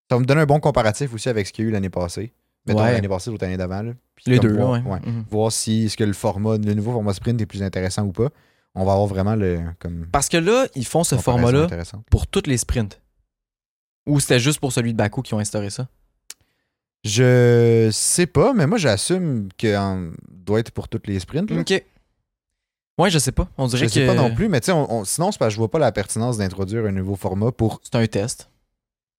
ça va me donner un bon comparatif aussi avec ce qu'il y a eu l'année passée. Mettons l'année passée ou l'autre année d'avant. Les deux, voir, ouais. ouais. Mhm. Voir si est-ce que le format, le nouveau format sprint est plus intéressant ou pas. On va avoir vraiment le comme Parce que là, ils font ce format-là pour tous les sprints. Ou c'était juste pour celui de Bakou qui ont instauré ça? Je sais pas, mais moi j'assume que en- doit être pour toutes les sprints. là. Ok. Ouais, je sais pas. On dirait Je sais que pas non plus, mais tu sais, on- on- sinon c'est parce que je vois pas la pertinence d'introduire un nouveau format pour. c'est un test.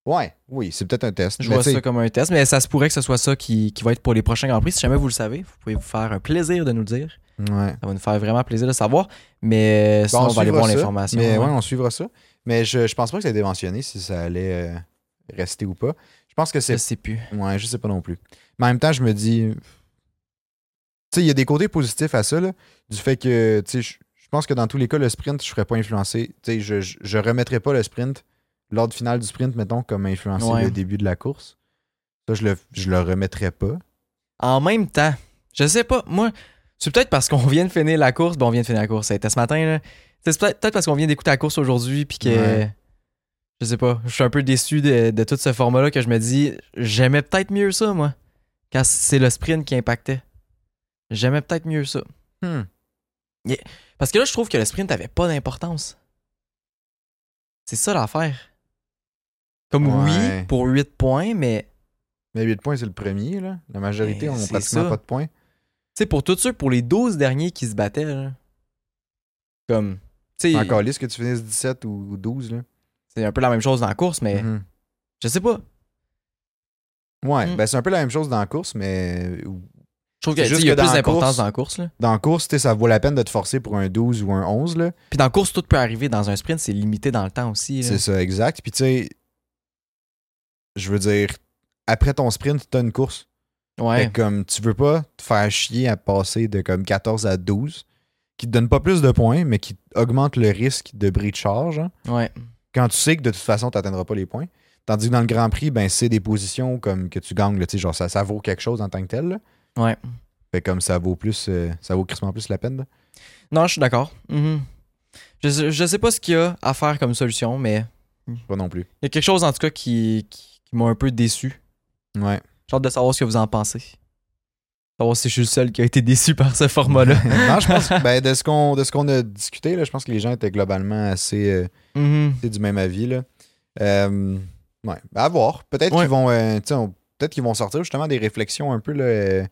Ouais, oui, c'est peut-être un test. Je mais vois tu sais, ça comme un test, mais ça se pourrait que ce soit ça qui, qui va être pour les prochains Grands Prix. Si jamais vous le savez, vous pouvez vous faire un plaisir de nous le dire. Ouais. Ça va nous faire vraiment plaisir de savoir. Mais sinon, Bon, on va aller suivra voir ça, l'information. Mais ouais. on suivra ça. Mais je, je pense pas que ça a été mentionné si ça allait euh, rester ou pas. Je pense que Je c'est. sais plus. Ouais, je sais pas non plus. Mais en même temps, je me dis. Tu sais, il y a des côtés positifs à ça, là, du fait que, tu sais, je je pense que dans tous les cas, le sprint, je serais pas influencé. Tu sais, je, je, je remettrais pas le sprint, l'ordre final du sprint, mettons, comme influencer Ouais. le début de la course. Ça, je le, je le remettrais pas. En même temps, je sais pas, moi, c'est peut-être parce qu'on (laughs) vient de finir la course. Bon, on vient de finir la course. C'était ce matin, là. C'est peut-être parce qu'on vient d'écouter la course aujourd'hui, puis que. Ouais. Je sais pas, je suis un peu déçu de, de tout ce format-là que je me dis, j'aimais peut-être mieux ça, moi, quand c'est le sprint qui impactait. J'aimais peut-être mieux ça. Hmm. Parce que là, je trouve que le sprint avait pas d'importance. C'est ça l'affaire. Comme Ouais. oui, pour 8 points, mais Mais 8 points, c'est le premier, là. La majorité Ben, ont c'est pratiquement ça. pas de points. tu sais, pour tous ceux, pour les 12 derniers qui se battaient, là, comme, Encore lisse que tu finisses 17 ou 12, là. c'est un peu la même chose dans la course, mais Mhm. je sais pas. Ouais, Mm. ben c'est un peu la même chose dans la course, mais Je trouve qu'il y a plus d'importance dans la course. Là. dans la course, tu sais, ça vaut la peine de te forcer pour un 12 ou un 11, là. Puis dans la course, tout peut arriver. Dans un sprint, c'est limité dans le temps aussi. là. C'est ça, exact. Puis tu sais, je veux dire, après ton sprint, t'as une course. Ouais. comme tu veux pas te faire chier à passer de comme 14 à 12, qui te donne pas plus de points, mais qui augmente le risque de bris de charge, hein, Ouais. quand tu sais que de toute façon, tu n'atteindras pas les points. Tandis que dans le Grand Prix, ben, c'est des positions comme que tu gagnes, là, tu sais, genre ça, ça vaut quelque chose en tant que tel. là. Ouais. Fait comme ça vaut plus, euh, ça vaut crissement plus la peine. là. Non, je suis d'accord. Mhm. je, sais- je sais pas ce qu'il y a à faire comme solution, mais Pas non plus. il y a quelque chose en tout cas qui, qui, qui m'a un peu déçu. Ouais. J'ai hâte de savoir ce que vous en pensez. Savoir si je suis le seul qui a été déçu par ce format-là. (laughs) non, je pense (laughs) ben, de ce qu'on de ce qu'on a discuté, là, je pense que les gens étaient globalement assez, euh, Mhm. assez du même avis. Là. Euh, ouais. À voir. Peut-être Ouais. qu'ils vont. euh, peut-être qu'ils vont sortir justement des réflexions un peu là,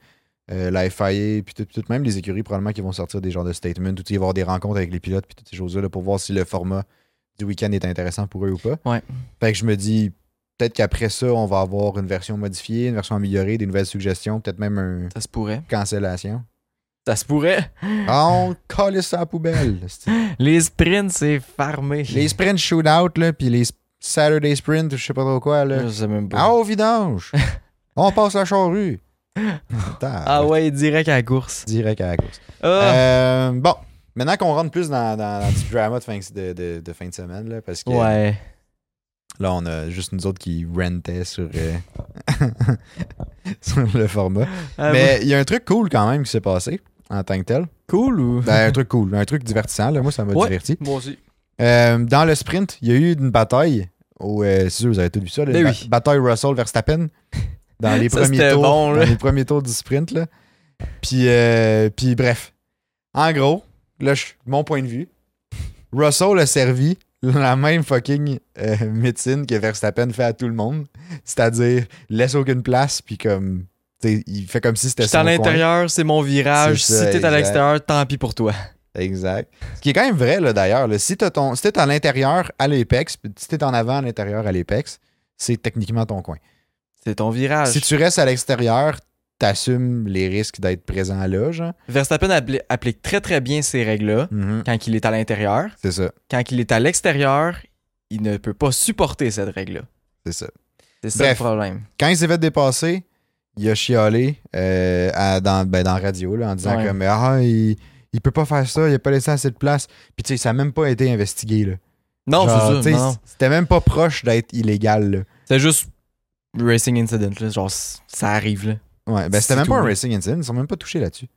la FIA, puis tout, tout- même les écuries, probablement qu'ils vont sortir des genres de statements, va y avoir des rencontres avec les pilotes, puis toutes ces choses-là, là, pour voir si le format du week-end est intéressant pour eux ou pas. Ouais. Fait que je me dis, peut-être qu'après ça, on va avoir une version modifiée, une version améliorée, des nouvelles suggestions, peut-être même une Ça se pourrait. cancellation. Ça se pourrait. On colle ça à la poubelle. (laughs) Les sprints, c'est farmé. les sprints shootout, là, puis les Saturday sprint, je sais pas trop quoi, là. Je sais même pas. Ah, au vidange! (laughs) on passe la charrue! (laughs) Ah ouais, direct à la course. Direct à la course. Ah. Euh, bon, maintenant qu'on rentre plus dans, dans, dans du drama de fin de, de- de fin de semaine, là, parce que ouais. Là, on a juste nous autres qui rentaient sur, euh, (laughs) sur le format. Ah, Mais il y a un truc cool quand même qui s'est passé en tant que tel. Cool ou? Ben, un truc cool, un truc divertissant. Là. Moi, ça m'a Ouais. diverti. Moi aussi. Euh, dans le sprint, il y a eu une bataille. Euh, c'est sûr, vous avez tout vu ça. là, Ben ba-. Bataille Russell Verstappen. Dans les, (laughs) Ça, premiers tours, bon, dans les premiers tours du sprint. Là. Puis, euh, puis bref. En gros, là, mon point de vue, Russell a servi la même fucking euh, médecine que Verstappen fait à tout le monde. C'est-à-dire, laisse aucune place, puis comme. Il fait comme si c'était J'étais à l'intérieur, c'est mon virage. Ça, si t'es à l'extérieur, tant pis pour toi. Exact. Ce qui est quand même vrai, là, d'ailleurs. là. Si ton, si t'es à l'intérieur à l'Apex, puis si t'es en avant à l'intérieur à l'Apex, c'est techniquement ton coin. C'est ton virage. Si tu restes à l'extérieur, t'assumes les risques d'être présent là, genre. Verstappen appli- applique très très bien ces règles-là quand il est à l'intérieur. C'est ça. Quand il est à l'extérieur, il ne peut pas supporter cette règle-là. C'est ça. C'est ça Bref. le problème. Quand il s'est fait dépasser, il a chialé euh, à- dans, ben, dans la radio là, en disant Ouais. comme Ah, il, il peut pas faire ça, il a pas laissé assez de place. Puis tu sais, ça a même pas été investigué. Là. Non, c'est ça. C'était même pas proche d'être illégal. C'est juste racing incident. Là. Genre, ça arrive. Là. Ouais, ben C'est c'était même pas un racing incident, ils sont même pas touchés là-dessus.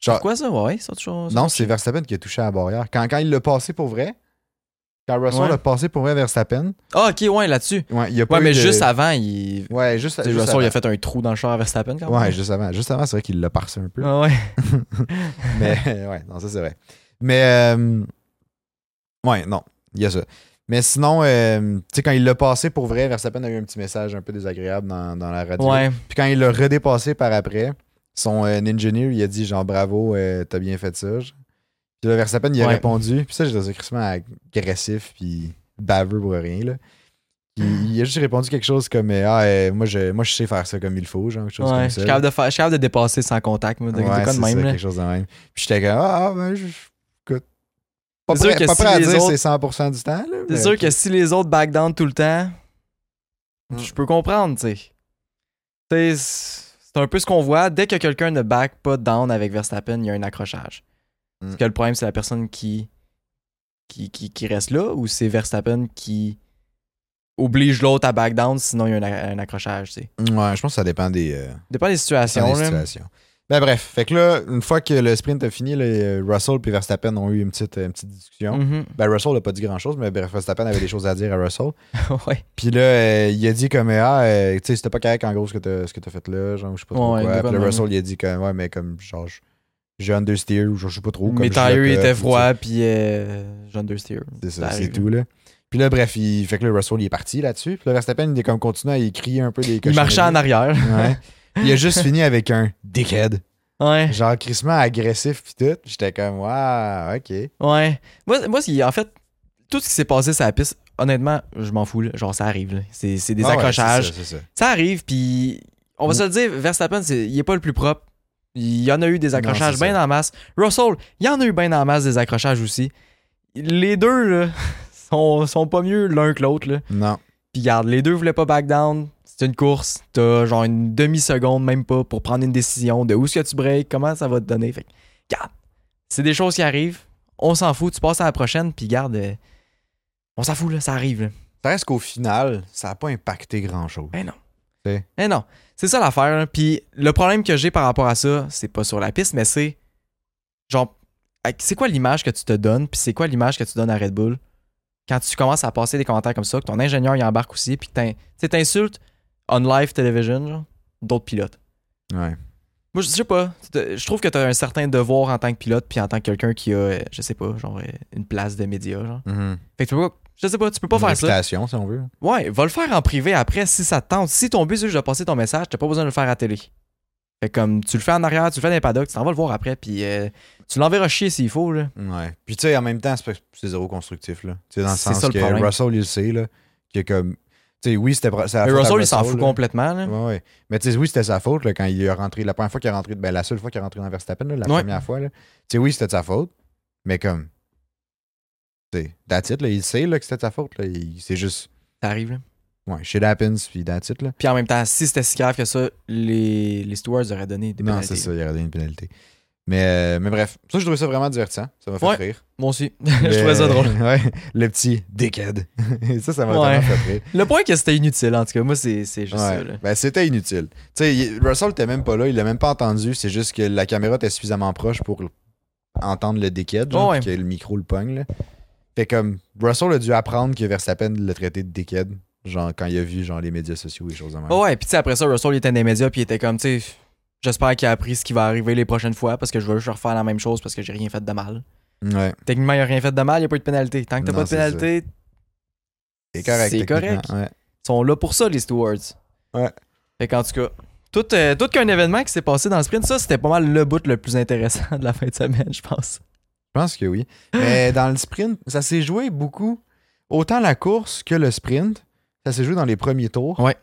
Genre, Pourquoi ça? Ouais, c'est autre chose. Non, c'est Verstappen qui a touché à la barrière. Quand, quand il l'a passé pour vrai, quand Russell Ouais. l'a passé pour vrai Verstappen, Ah, ok, ouais, là-dessus. ouais, il a pas Ouais, mais de- juste avant, il. Ouais, juste, Russell, il avant. a fait un trou dans le char à Verstappen quand même. Ouais, juste avant. Juste avant, c'est vrai qu'il l'a parcé un peu. Ah ouais. (laughs) Mais ouais, non, ça c'est vrai. Mais euh, ouais, non, il y a ça. Mais sinon, euh, tu sais, quand il l'a passé pour vrai, Verstappen a eu un petit message un peu désagréable dans, dans la radio. Ouais. Puis quand il l'a redépassé par après, son euh, engineer, il a dit genre bravo, euh, t'as bien fait ça. Puis là, Verstappen, il a Ouais. répondu. Puis ça, j'ai ça crissement agressif, puis baveux pour rien, là. Il, il a juste répondu quelque chose comme euh, Ah, euh, moi, je, moi, je sais faire ça comme il faut, genre, quelque chose Ouais, comme je ça. suis capable de faire, je suis capable de dépasser sans contact, moi, de, de Ouais, quoi de même, ça, là. quelque chose de même. Puis j'étais comme Ah, ben, je. Pas prêt, que pas si prêt à les dire autres- c'est 100% du temps. C'est sûr que si les autres back down tout le temps, Mm. je peux comprendre, tu sais. C'est c'est un peu ce qu'on voit. Dès que quelqu'un ne back pas down avec Verstappen, il y a un accrochage. Mm. Est-ce que le problème, c'est la personne qui, qui, qui, qui reste là ou c'est Verstappen qui oblige l'autre à back down, sinon il y a un, accrochage, tu sais. Ouais, je pense que ça dépend des. euh, Dépend des situations. Ben bref, fait que là, une fois que le sprint a fini, là, Russell et Verstappen ont eu une petite, une petite discussion. Mhm. Ben Russell n'a pas dit grand-chose, mais bref, Verstappen avait des choses à dire à Russell. (laughs) ouais. Puis là, euh, il a dit comme, ah, euh, tu sais, c'était pas correct en gros ce que t'as fait là, genre, je sais pas trop Ouais, quoi. Puis là, Russell, il a dit comme, ouais, mais comme, genre, je- j'ai understeer ou je sais pas trop. comme Mes tires étaient froids, puis euh. C'est ça, Ça c'est arrive. tout, là. Puis là, bref, il fait que le Russell il est parti là-dessus. Puis là, Verstappen, il est comme continué à écrire un peu des Il marchait en arrière. Ouais. (laughs) Il a juste fini avec un dickhead. Ouais. Genre crissement agressif puis tout. J'étais comme waouh, ok. Ouais. Moi, moi en fait, tout ce qui s'est passé sur la piste, honnêtement, je m'en fous. là. Genre, ça arrive. C'est des Ah accrochages. ça, c'est ça. ça arrive, puis on va se le dire, Verstappen, il est pas le plus propre. Il y en a eu des accrochages bien en masse. Russell, il y en a eu bien en masse des accrochages aussi. Les deux, là, (laughs) sont, sont pas mieux l'un que l'autre. là. Non. Puis regarde, les deux voulaient pas back down. C'est une course. T'as genre une demi-seconde, même pas, pour prendre une décision de où est-ce que tu breaks, comment ça va te donner. Fait que, regarde, c'est des choses qui arrivent. On s'en fout. Tu passes à la prochaine, puis garde, euh, on s'en fout, là, ça arrive. Là. Ça reste qu'au final, ça n'a pas impacté grand-chose. Ben non. Ben non. C'est ça l'affaire. hein. Puis le problème que j'ai par rapport à ça, c'est pas sur la piste, mais c'est genre, c'est quoi l'image que tu te donnes, puis c'est quoi l'image que tu donnes à Red Bull? Quand tu commences à passer des commentaires comme ça, que ton ingénieur il embarque aussi, puis que t'insultes on live television, genre, d'autres pilotes. Ouais. Moi, je sais pas. Tu- Je trouve que t'as un certain devoir en tant que pilote, puis en tant que quelqu'un qui a, euh, je sais pas, genre, euh, une place de média, genre. Mhm. Fait que tu peux pas, je sais pas, tu peux pas Une faire ça. si on veut. Ouais, va le faire en privé après si ça te tente. Si ton but c'est juste de passer ton message, t'as pas besoin de le faire à la télé. Fait que comme tu le fais en arrière, tu le fais dans les paddocks, tu t'en vas le voir après, puis euh, tu l'enverras chier s'il faut. Là. Ouais. Puis tu sais, en même temps, c'est zéro constructif, là. Tu sais, dans le sens ça, le que problème. Russell, il le sait, là. Que comme. Tu sais, oui, c'était Mais faute à Russell, il s'en fout là. complètement. Là. Ouais, ouais. Mais oui, c'était sa faute là, quand il est rentré. La première fois qu'il est rentré. Ben, la seule fois qu'il est rentré dans Verstappen, la Ouais. première fois. là. Oui, c'était de sa faute. Mais comme. That's it, là. Il sait là, que c'était de sa faute. Là. Il- C'est juste. Ça arrive. Là. Ouais, shit happens, puis that's it, là. Puis en même temps, si c'était si grave que ça, les, les stewards auraient donné des Non, pénalités. c'est ça, il aurait donné une pénalité. Mais, euh, mais bref, ça, je trouvais ça vraiment divertissant. Ça m'a fait Ouais. rire. Moi aussi. (laughs) je trouvais ça drôle. (laughs) ouais, le petit dickhead. (laughs) ça, ça m'a Ouais. vraiment fait rire. Le point que c'était inutile, en tout cas, moi, c'est c'est juste Ouais. ça. Là. Ben, c'était inutile. Tu sais, Russell était même pas là, il l'a même pas entendu. C'est juste que la caméra était suffisamment proche pour entendre le dickhead, genre, que le micro le pogne. Là. Fait comme, Russell a dû apprendre que Verstappen l'a traité de dickhead, genre, quand il a vu, genre, les médias sociaux et choses comme ça. Oh ouais, puis après ça, Russell il était dans les médias, puis il était comme, tu sais, j'espère qu'il a appris ce qui va arriver les prochaines fois, parce que je veux juste refaire la même chose, parce que j'ai rien fait de mal. Ouais, Techniquement, il a rien fait de mal, il n'y a pas eu de pénalité. Tant que t'as pas de pénalité, c'est correct. C'est correct. Ouais. ils sont là pour ça, les stewards. Ouais. Fait qu'en tout cas, tout, euh, tout qu'un événement qui s'est passé dans le sprint, ça, c'était pas mal le bout le plus intéressant (laughs) de la fin de semaine, je pense. Je pense que oui. Mais (gasps) dans le sprint, ça s'est joué beaucoup. Autant la course que le sprint, ça s'est joué dans les premiers tours. Ouais.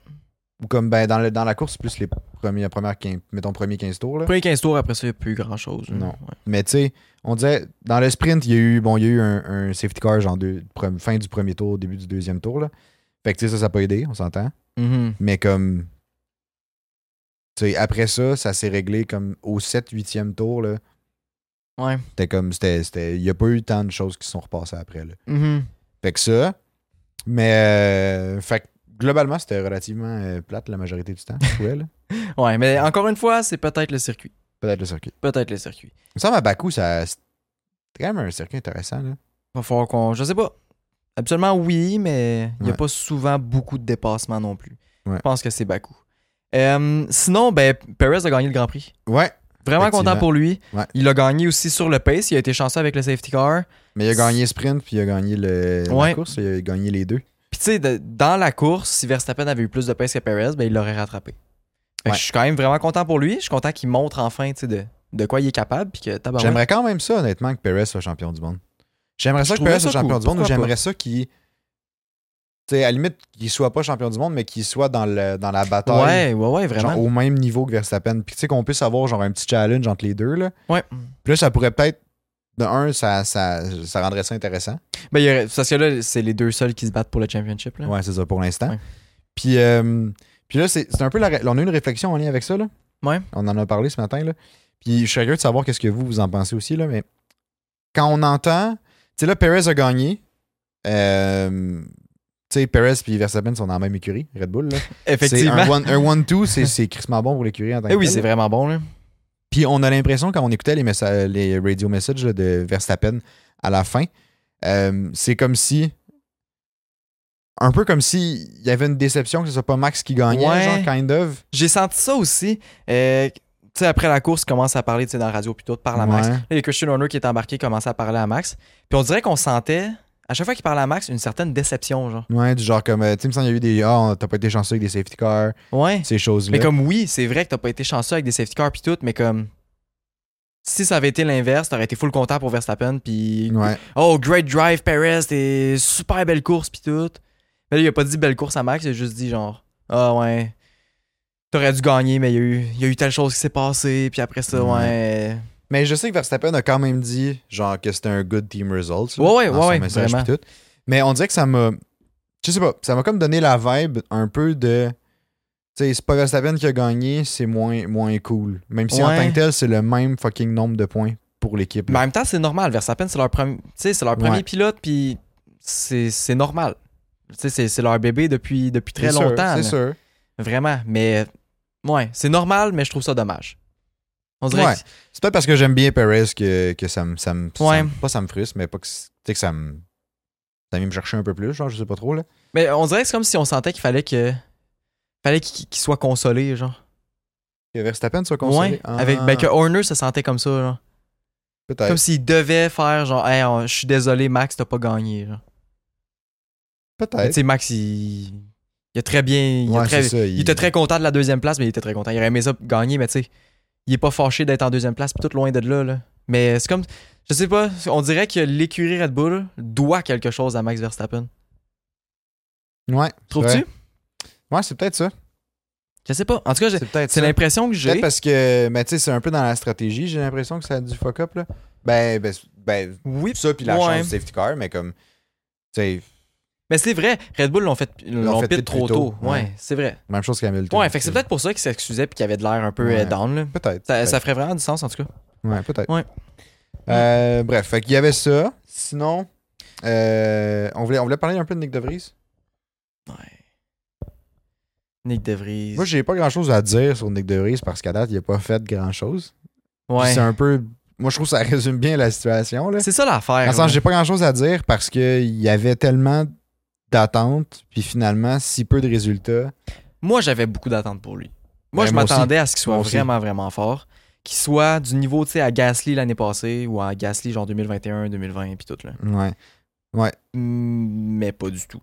Ou comme ben, dans, le- dans la course, plus les premiers, premières 15, mettons, premiers 15 tours. Là. Premier 15 tours, après ça, il n'y a plus grand chose. Non. Mais tu sais, on disait, dans le sprint, il y a eu, bon, il y a eu un, un safety car, genre deux- fin du premier tour, début du deuxième tour. Là. Fait que tu sais, ça, ça n'a pas aidé, on s'entend. Mhm. Mais comme. Tu sais, après ça, ça s'est réglé comme au 7-8e tour. Là. Ouais. C'était comme. c'était Il n'y a pas eu tant de choses qui sont repassées après. Là. Mhm. Fait que ça. Mais. euh, fait que globalement, c'était relativement euh, plate la majorité du temps, je trouvais, là. (laughs) Ouais, mais encore une fois, c'est peut-être le circuit. Peut-être le circuit. Peut-être le circuit. Il me semble à Bakou, ça. C'était quand même un circuit intéressant, là. Va falloir qu'on. Je sais pas. Absolument oui, mais il n'y a Ouais. pas souvent beaucoup de dépassements non plus. Ouais. Je pense que c'est Bakou. Euh, sinon, ben, Perez a gagné le Grand Prix. Ouais. Vraiment content pour lui. Ouais. Il a gagné aussi sur le pace. Il a été chanceux avec le safety car. Mais il a gagné sprint, puis il a gagné le, la course, il a gagné les deux. Puis tu sais, dans la course, si Verstappen avait eu plus de pace que Perez, ben, il l'aurait rattrapé. Ouais. Je suis quand même vraiment content pour lui. Je suis content qu'il montre enfin de, de quoi il est capable. Puis que tabarouette. J'aimerais quand même ça, honnêtement, que Perez soit champion du monde. J'aimerais ça que Perez soit champion du monde, ou j'aimerais ça qu'il. Tu sais, à la limite, qu'il soit pas champion du monde, mais qu'il soit dans, le, dans la bataille. Ouais, ouais, ouais, vraiment. genre, au même niveau que Verstappen. Puis tu sais, qu'on puisse avoir genre un petit challenge entre les deux. Là. Ouais. Puis là, ça pourrait peut-être. De un, ça, ça, ça rendrait ça intéressant. Ben, il y aurait- parce que là, c'est les deux seuls qui se battent pour le championship. Là. Ouais, c'est ça pour l'instant. Ouais. Puis, euh, puis là, c'est un peu la. On a eu une réflexion en lien avec ça. Là. Ouais. On en a parlé ce matin. Là. Puis je suis curieux de savoir qu'est-ce que vous, vous en pensez aussi. Là, mais quand on entend. Tu sais, là, Perez a gagné. Euh, tu sais, Perez et Verstappen sont dans la même écurie, Red Bull. là. (laughs) Effectivement. un one- un 1-2, c'est c'est crissement bon pour l'écurie en tant que Eh oui, c'est vraiment bon. Là. Puis on a l'impression, quand on écoutait les, messa- les radio messages là, de Verstappen à la fin, euh, c'est comme si. Un peu comme si il y avait une déception que ce soit pas Max qui gagnait, Ouais. genre, kind of. J'ai senti ça aussi. Euh, tu sais, après la course, il commence à parler dans la radio, puis tout, parle à Max. Ouais. Là, il y a Christian Horner qui est embarqué, commence à parler à Max. Puis on dirait qu'on sentait, à chaque fois qu'il parle à Max, une certaine déception, genre. Ouais, du genre comme, euh, tu sais, il y a eu des, ah, t'as pas été chanceux avec des safety cars, Ouais. ces choses-là. Mais comme oui, c'est vrai que t'as pas été chanceux avec des safety cars puis tout, mais comme si ça avait été l'inverse, t'aurais été full content pour Verstappen puis Ouais. oh great drive Perez, t'es super belle course puis tout. Mais là, il a pas dit belle course à Max, il a juste dit genre ah ouais. T'aurais dû gagner, mais il y, a eu, il y a eu telle chose qui s'est passée, puis après ça, Ouais. ouais. Mais je sais que Verstappen a quand même dit, genre, que c'était un good team result. Ouais, ouais, dans ouais, message vraiment. tout. Mais on dirait que ça m'a. Je sais pas, ça m'a comme donné la vibe un peu de. Tu sais, c'est pas Verstappen qui a gagné, c'est moins, moins cool. Même si en tant que tel, c'est le même fucking nombre de points pour l'équipe. Mais en même temps, c'est normal. Verstappen, c'est leur, premi- tu sais, c'est leur premier Ouais. pilote, puis c'est normal. Tu sais, c'est- leur bébé depuis, depuis très longtemps. C'est sûr. Vraiment. Mais ouais, c'est normal, mais je trouve ça dommage. On dirait Ouais. que- C'est peut-être parce que j'aime bien Perez que, que ça me. Ça me ça me- pas ça me frustre, mais pas que. que ça me. Ça vient me chercher un peu plus, genre, je sais pas trop, là. Mais on dirait que c'est comme si on sentait qu'il fallait que. fallait qu'il soit consolé, genre. Que Verstappen soit consolé. Ouais. Ah, Avec, ben, que Horner se sentait comme ça, genre. Peut-être. Comme s'il devait faire, genre, hey, je suis désolé, Max, t'as pas gagné, genre. Mais Tu Peut-être. sais, Max, il. Il a très bien. Il, a très- il était très content de la deuxième place, mais il était très content. Il aurait aimé ça gagner, mais tu sais, il est pas fâché d'être en deuxième place, puis tout loin de là, là. Mais c'est comme. Je sais pas, on dirait que l'écurie Red Bull doit quelque chose à Max Verstappen. Ouais. Trouves-tu? Ouais, Ouais, c'est peut-être ça. Je sais pas. En tout cas, j'ai- C'est l'impression que j'ai. Peut-être parce que, mais tu sais, c'est un peu dans la stratégie, j'ai l'impression que ça a du fuck up, là. Ben, ben, ben Oui, ça, puis la Ouais. chance du safety car, mais comme, tu sais, mais c'est vrai, Red Bull l'ont fait, l'ont fait pit trop tôt. Ouais, ouais. c'est vrai. même chose qu'Hamilton. Ouais, fait que c'est peut-être pour ça qu'il s'excusait puis qu'il avait de l'air un peu Ouais. euh, down. Là. Peut-être. Ça, ferait vraiment du sens en tout cas. Ouais, peut-être. Ouais. Euh, bref, fait qu'il y avait ça. Sinon, euh, on, voulait, on voulait parler un peu de Nick DeVries. Ouais. Nick DeVries. Moi, j'ai pas grand-chose à dire sur Nick DeVries parce qu'à date, il a pas fait grand-chose. Ouais. C'est un peu... Moi, je trouve que ça (laughs) résume bien la situation, là. C'est ça l'affaire. Dans le sens, j'ai pas grand-chose à dire parce qu'il y avait tellement d'attentes, puis finalement, si peu de résultats. Moi, j'avais beaucoup d'attentes pour lui. Moi, Ben, je m'attendais à ce qu'il soit Moi aussi. vraiment, vraiment fort. Qu'il soit du niveau, tu sais, à Gasly l'année passée ou à Gasly genre 2021, 2020 puis tout là. Ouais. Mm, Mais pas du tout.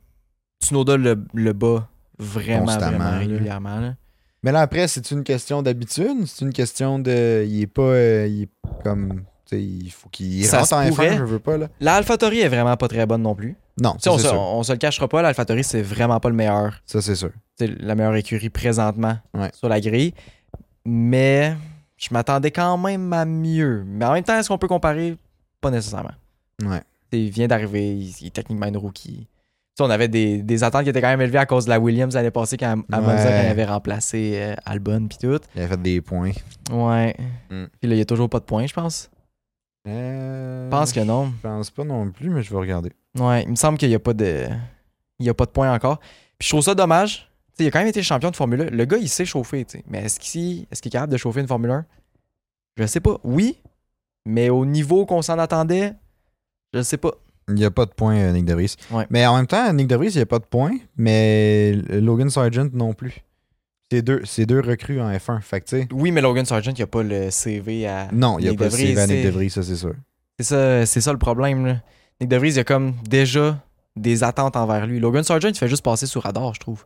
Tsunoda le, le bat vraiment, vraiment régulièrement. là. Mais là, après, c'est une question d'habitude? C'est une question de. Il est pas. euh, il est comme. Il faut qu'il rentre en pourrait. F1, je veux pas, là. La AlphaTauri est vraiment pas très bonne non plus. Non, ça, on, se, sûr. on se le cachera pas, l'AlphaTauri, c'est vraiment pas le meilleur. Ça, c'est sûr. C'est la meilleure écurie présentement Ouais. sur la grille. Mais je m'attendais quand même à mieux. Mais en même temps, est-ce qu'on peut comparer? Pas nécessairement. Ouais. Il vient d'arriver, il, il est techniquement une rookie. Tu sais, on avait des, des attentes qui étaient quand même élevées à cause de la Williams l'année passée quand, à Monza, Ouais. quand il avait remplacé euh, Albon puis tout. Il a fait des points. Ouais. Mm. Puis là, il y a toujours pas de points, je pense. Euh, Je pense que non. Je pense pas non plus, mais je vais regarder. Ouais, il me semble qu'il n'y a pas de. Il y a pas de points encore. Puis je trouve ça dommage. Il a quand même été champion de Formule 1. Le gars, il sait chauffer, tu sais. Mais est-ce qu'il est, qu'il est capable de chauffer une Formule 1 Je sais pas. Oui, mais au niveau qu'on s'en attendait, je sais pas. Il n'y a pas de points, euh, Nick DeVries. Ouais. Mais en même temps, Nick DeVries, il n'y a pas de points, mais Logan Sargent non plus. C'est deux, c'est deux recrues en F1. Fait que. Oui, mais Logan Sargent, il a pas le CV à. Non, il n'y a pas DeVries, CV à Nick DeVries, ça, c'est sûr. C'est ça, c'est ça le problème. Là. Nick DeVries, il a comme déjà des attentes envers lui. Logan Sargent, il fait juste passer sous radar, je trouve.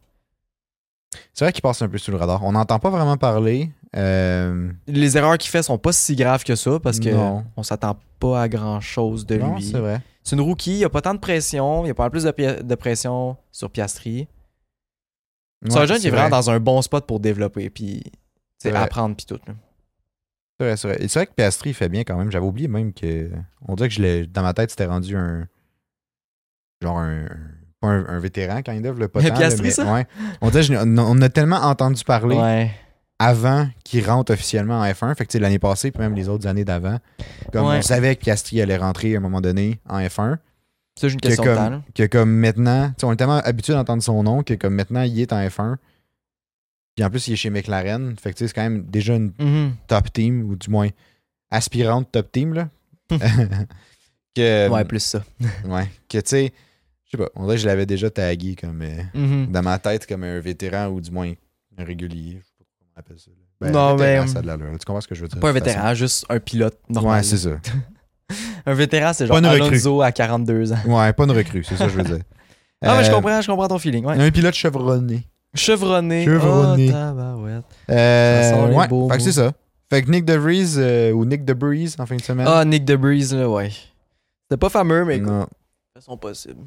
C'est vrai qu'il passe un peu sous le radar. On n'entend pas vraiment parler. Euh, Les erreurs qu'il fait sont pas si graves que ça parce que Non. on s'attend pas à grand chose de non, lui. c'est vrai. C'est une rookie, il n'y a pas tant de pression, il n'y a pas plus de pression sur Piastri. Ouais, Sargent, il c'est est vraiment vrai. dans un bon spot pour développer, puis C'est apprendre, puis tout. là. C'est vrai, c'est vrai. Et c'est vrai que Piastri il fait bien quand même. J'avais oublié même que. On dirait que je l'ai. Dans ma tête, c'était rendu un. Genre un. Pas un, un vétéran, kind of, le pas tant, là, Piastri, mais- ça? Ouais. On dirait je- on, a tellement entendu parler Ouais. avant qu'il rentre officiellement en F1. Fait que l'année passée, puis même les autres années d'avant. Comme Ouais. on savait que Piastri allait rentrer à un moment donné en F1. C'est juste une Que question de temps. comme, là. que comme maintenant, on est tellement habitué d'entendre son nom que comme maintenant, il est en F1. Puis en plus, il est chez McLaren. Fait que tu sais, c'est quand même déjà une Mhm. top team, ou du moins aspirante top team, là. (laughs) que, Ouais, plus ça. (laughs) ouais, que tu sais, je sais pas, on dirait que je l'avais déjà tagué comme euh, Mhm. dans ma tête comme un vétéran ou du moins un régulier. Je sais pas comment on appelle ça. là. Ben, Non, vétéran, mais- ça de l'allure. Tu comprends ce que je veux dire? Pas un vétéran, juste un pilote normal. Ouais, c'est ça. (laughs) Un vétéran, c'est genre Pas une recrue. Alonso à 42 ans. Ouais, pas une recrue, c'est ça que je veux dire. (laughs) Ah, mais je Euh, comprends, je comprends ton feeling. Ouais. Un pilote chevronné. Chevronné. Chevronné. Oh. Euh, ouais, beaux fait que c'est ça. Fait que Nick DeVries euh, ou Nick DeBreeze en fin de semaine. Ah, Nick DeBreeze, là, ouais. C'était pas fameux, mais écoute, Non. de façon possible.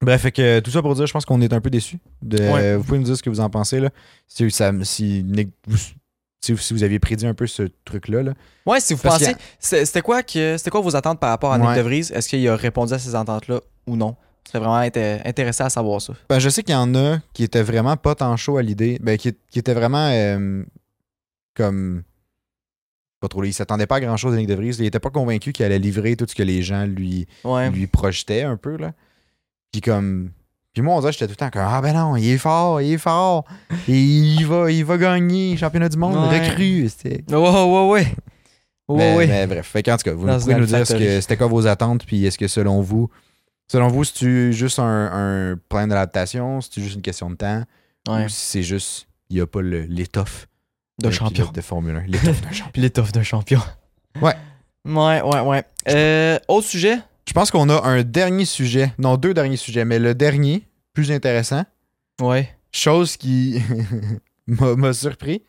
Bref, fait que tout ça pour dire, je pense qu'on est un peu déçus. De, Ouais. Vous pouvez nous dire ce que vous en pensez. Là. Si, ça, si, Nick, vous, si, si vous aviez prédit un peu ce truc-là. Là. Ouais, si vous Parce pensez. C'était quoi, que- c'était quoi vos attentes par rapport à Nick Ouais. DeVries Est-ce qu'il a répondu à ces attentes-là ou non? C'est vraiment inté- intéressant à savoir ça. Ben, je sais qu'il y en a qui étaient vraiment pas tant chauds à l'idée. Ben, qui, qui étaient vraiment euh, comme. Pas trop. Ils s'attendaient pas à grand chose de Nick DeVries. Il était pas convaincu qu'il allait livrer tout ce que les gens lui, Ouais. lui projetaient un peu. Là. Puis comme. Puis moi, on dirait j'étais tout le temps comme Ah ben non, il est fort, il est fort. Et il va, il va gagner championnat du monde, Ouais. recrue. C'était. Ouais, ouais, ouais. Ouais, mais, ouais. mais bref, fait qu'en tout cas, vous Dans pouvez nous dire ce que c'était quoi vos attentes, puis est-ce que selon vous, selon vous, c'est juste un, un plan d'adaptation, c'est juste une question de temps, ou si c'est juste il n'y a pas le- l'étoffe De d'un champion. de Formule 1, l'étoffe d'un (laughs) champion. L'étoffe d'un champion. Ouais. Ouais, ouais, ouais. Euh, autre sujet? Je pense qu'on a un dernier sujet, non deux derniers sujets, mais le dernier plus intéressant, Ouais. chose qui (laughs) m'a surpris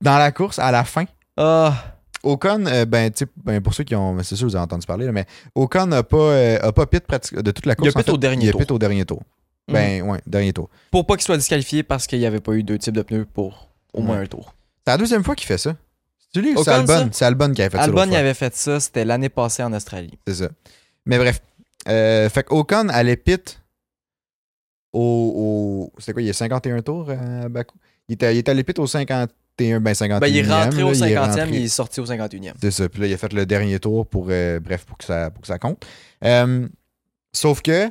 dans la course à la fin. Ah. Ocon, euh, ben, ben, pour ceux qui ont. C'est sûr, vous avez entendu parler, là, mais Ocon n'a pas, euh, a pas pit de toute la course. Il a en pit au dernier il a tour. pit au dernier tour. Ben, ouais, dernier tour. Pour pas qu'il soit disqualifié parce qu'il n'y avait pas eu deux types de pneus pour au moins Ouais. un tour. C'est la deuxième fois qu'il fait ça. C'est lui c'est Albon? C'est Albon qui avait fait ça. Albon, il avait fait ça, c'était l'année passée en Australie. C'est ça. Mais bref. Euh, fait qu'Ocon allait pit au. au- C'était quoi Il y a 51 tours à Bakou? Il était, il était allé pit au 51. Ben, 51 Ben, il est rentré au là, il est 50e, rentré- il est sorti au 51e. C'est ça. Puis là, il a fait le dernier tour pour, euh, bref, pour que ça, pour que ça compte. Euh, sauf que,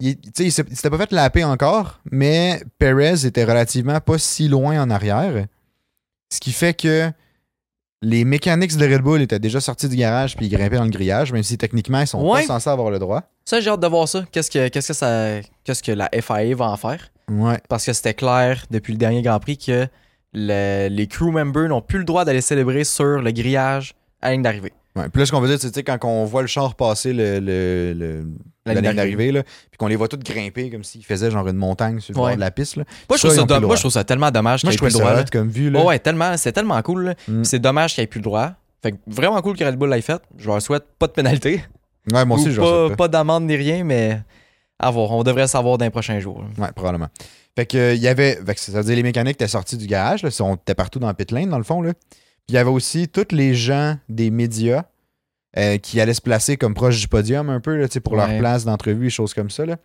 il, tu sais, il s'était pas fait lapper encore, mais Perez était relativement pas si loin en arrière. Ce qui fait que les mécaniques de Red Bull étaient déjà sortis du garage puis ils grimpaient dans le grillage, même si techniquement, ils sont Ouais. pas censés avoir le droit. Ça, j'ai hâte de voir ça. Qu'est-ce que, qu'est-ce que ça. Qu'est-ce que la FIA va en faire? Ouais. Parce que c'était clair depuis le dernier Grand Prix que le- les crew members n'ont plus le droit d'aller célébrer sur le grillage à la ligne d'arrivée. Ouais. Puis là, ce qu'on veut dire, c'est quand on voit le char passer le, le- le- la, ligne d'arrivée, là, puis qu'on les voit tous grimper comme s'ils faisaient genre une montagne sur le Ouais. bord de la piste. Là. Moi, je Ça, ça, moi, je trouve ça tellement dommage qu'il ait plus le droit. là. comme vue. Là. Ouais, ouais, tellement, c'est tellement cool. Mm. C'est dommage qu'il n'y ait plus le droit. Fait que vraiment cool que Red Bull l'ait fait. Je leur souhaite pas de pénalité. Ouais, moi aussi, Ou je pas, pas. d'amende ni rien, mais à voir. On devrait savoir dans les prochains jours. Ouais, probablement. Fait que euh, y avait. Fait que ça veut dire les mécaniques étaient sortis du garage, là, on était partout dans le pit lane, dans le fond. Là. Puis il y avait aussi tous les gens des médias euh, qui allaient se placer comme proche du podium un peu, là, tu sais, pour leur place d'entrevue, choses comme ça. Là.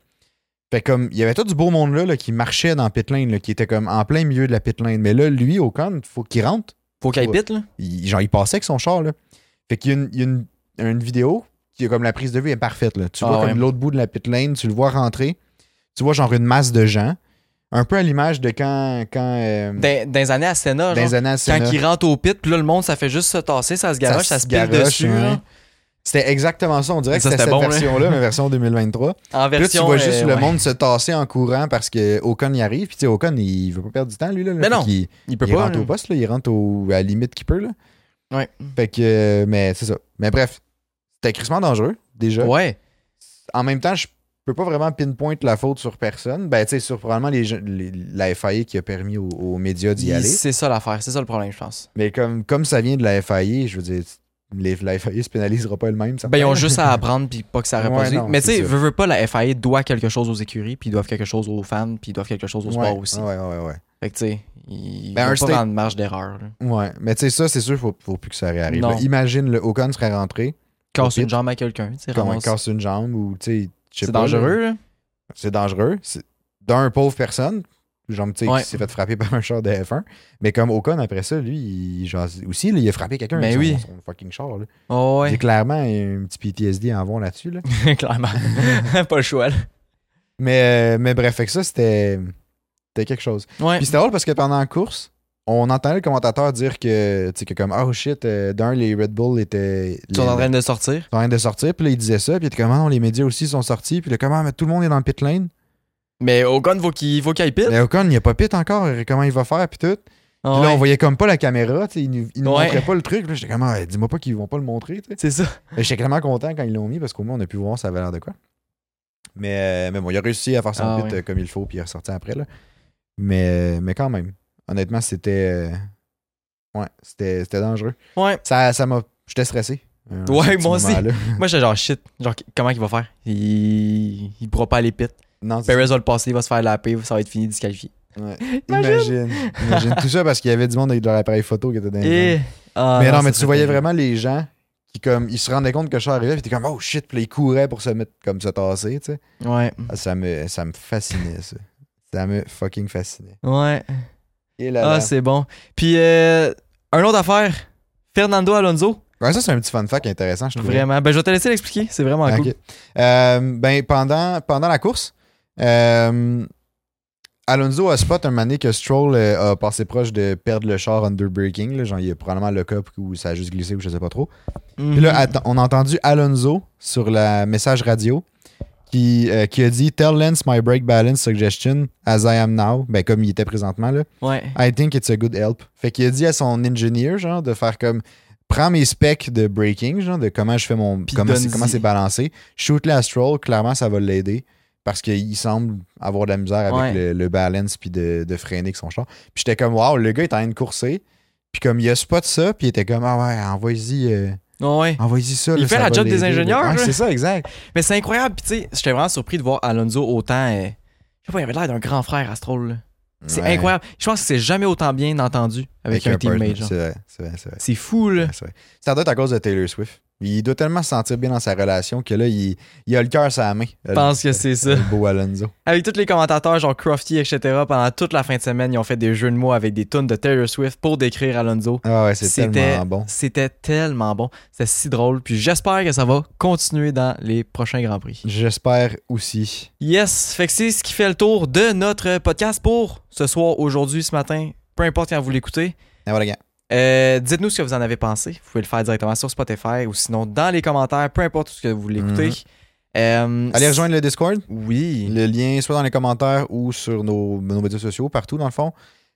Fait comme il y avait tout du beau monde là, là, qui marchait dans pit lane, là, qui était comme en plein milieu de la pit lane. Mais là, lui, Ocon, faut qu'il rentre. Faut qu'il pite, là? Il, genre, il passait avec son char. Là. Fait qu'il y a, une, il y a une, une vidéo qui est comme la prise de vue est parfaite. Là. Tu Ah vois ouais. comme l'autre bout de la pit lane, tu le vois rentrer. Tu vois genre une masse de gens. Un peu à l'image de quand. quand euh, Dans, dans les années à Senna, dans genre, les années à quand il rentre au pit, puis là, le monde, ça fait juste se tasser, ça se garoche, ça, se pile garoche, dessus. ouais. C'était exactement ça. On dirait que c'était cette bon, là. version-là, mais version 2023. (laughs) En Puis là, tu vois juste euh, le ouais. monde se tasser en courant parce que Ocon y arrive. Puis tu sais, Ocon, il veut pas perdre du temps, lui. Là, Mais Fait non, Il peut il pas. rentre là. au poste, là. il rentre au, à la limite qu'il peut. Là. Ouais. Fait que, euh, mais c'est ça. Mais bref, c'était crissement dangereux, déjà. Ouais. En même temps, je peux pas vraiment pinpoint la faute sur personne. Ben, tu sais, sur probablement les, la FIA qui a permis aux, aux médias d'y Il- aller. C'est ça l'affaire, c'est ça le problème, je pense. Mais comme, comme ça vient de la FIA, je veux dire, les, la FIA se pénalisera pas elle-même. Ben, ils ont juste à (laughs) apprendre puis pas que ça Ouais, reproduise. non, Mais tu sais, veux, veux pas, la FIA doit quelque chose aux écuries, puis ils doivent quelque chose aux fans, puis ils doivent quelque chose au sport ouais, aussi. Ouais, ouais, ouais. Fait que tu sais, ils Ben, vont un pas state- marge d'erreur. Ouais, mais tu sais, ça, c'est sûr, faut, faut plus que ça réarrive. Là. Imagine, le Ocon serait rentré, Casse une jambe à quelqu'un, casse une jambe ou, tu sais, C'est dangereux, là. C'est dangereux. D'un, pauvre personne, genre, tu sais, Ouais. qui s'est fait frapper par un char de F1. Mais comme Ocon, après ça, lui, il, genre, aussi, là, il a frappé quelqu'un Ben avec oui. son, son fucking char. Là. Oh, ouais, clairement un petit PTSD en vont là-dessus. Là. (laughs) clairement. (laughs) pas le choix, là. Mais, euh, mais bref, fait que ça, c'était c'était quelque chose. Ouais. Puis c'était drôle parce que pendant la course, on entendait le commentateur dire que, tu sais, que comme, oh shit, euh, d'un, les Red Bull étaient. Ils sont en train de sortir. sont en train de sortir. Puis là, il disait ça. Puis il était comme, ah non, les médias aussi sont sortis. Puis là, comment, mais tout le monde est dans le pit lane. Mais Ocon, faut qu'il faut qu'il aille pit. Mais Ocon, il n'y a pas pit encore. Comment il va faire? Puis tout. Puis là, ouais, on voyait comme pas la caméra, tu sais, ils nous, ils nous Ouais. montraient pas le truc. Là, j'étais comme, Ah, dis-moi pas qu'ils vont pas le montrer, tu sais. C'est ça. J'étais clairement content quand ils l'ont mis parce qu'au moins, on a pu voir ça avait l'air de quoi. Mais, euh, mais bon, il a réussi à faire son Ah pit ouais. euh, comme il faut, puis il est ressorti après, là. Mais, mais quand même, honnêtement, c'était. euh, Ouais, c'était c'était dangereux. Ouais. Ça ça m'a. J'étais stressé. euh, Ouais, moi aussi. (laughs) Moi, j'étais genre shit. Genre, comment il va faire? Il, il pourra pas aller pit. Non, Perez va le passer, il va se faire lapper, ça va être fini, disqualifié. Ouais. Imagine. Imagine. Imagine. Tout ça parce qu'il y avait du monde avec leur appareil photo qui était dans Et... jambes. Ah, Mais non, mais tu voyais terrible. vraiment les gens qui, comme, ils se rendaient compte que je arrivait, puis t'es comme, oh shit, puis ils couraient pour se mettre, comme, se tasser, tu sais. Ouais. Ah, Ça me, ça me fascinait, ça. Ça me fucking fascinait. Ouais. Et là, Ah, là. c'est bon. Puis, euh, un autre affaire. Fernando Alonso. Ouais, ça, c'est un petit fun fact intéressant, je trouve. Vraiment. Ben, je vais te laisser l'expliquer. C'est vraiment cool. ben, pendant, pendant la course, euh, Alonso a spot un donné que Stroll euh, a passé proche de perdre le char under braking. Là, genre, il y a probablement le cup où ça a juste glissé ou je sais pas trop. Puis là, Mhm. on a entendu Alonso sur la message radio qui, euh, qui a dit Tell Lance my brake balance suggestion as I am now. Ben, comme il était présentement, là. Ouais. I think it's a good help. Fait qu'il a dit à son engineer, genre, de faire comme prends mes specs de braking, genre, de comment je fais mon. Puis comment c'est, donne-y. comment c'est balancé. Shoot-le à Stroll, clairement, ça va l'aider. Parce qu'il semble avoir de la misère avec Ouais. le, le balance puis de, de freiner avec son char. Puis j'étais comme, waouh, le gars est en train de courser. Puis comme il a spot ça, puis il était comme, ah ouais, envoie-y, euh, Ouais. envoie-y ça. Il là, fait ça la job des ingénieurs, Ouais, c'est ça, exact. Mais c'est incroyable. Puis, tu sais, j'étais vraiment surpris de voir Alonso autant. euh, Je sais pas, il avait l'air d'un grand frère à. C'est Ouais. incroyable. Je pense que c'est jamais autant bien entendu avec, un, partner. teammate. C'est vrai, c'est vrai, c'est fou, là. Ça doit être à cause de Taylor Swift. Il doit tellement se sentir bien dans sa relation que là, il, il a le cœur sur la main. Je pense que c'est ça. Le beau Alonso. Avec tous les commentateurs, genre Crofty, etc., pendant toute la fin de semaine, ils ont fait des jeux de mots avec des tunes de Taylor Swift pour décrire Alonso. Ah ouais, c'est C'était tellement bon. C'était tellement bon. C'était si drôle. Puis j'espère que ça va continuer dans les prochains Grands Prix. J'espère aussi. Yes, fait que c'est ce qui fait le tour de notre podcast pour ce soir, aujourd'hui, ce matin. Peu importe quand vous l'écoutez. Et voilà, gars. Euh, Dites-nous ce que vous en avez pensé. Vous pouvez le faire directement sur Spotify ou sinon dans les commentaires, peu importe ce que vous l'écoutez. Mhm. Euh, Allez rejoindre le Discord. Oui. Le lien soit dans les commentaires ou sur nos, nos médias sociaux, partout dans le fond.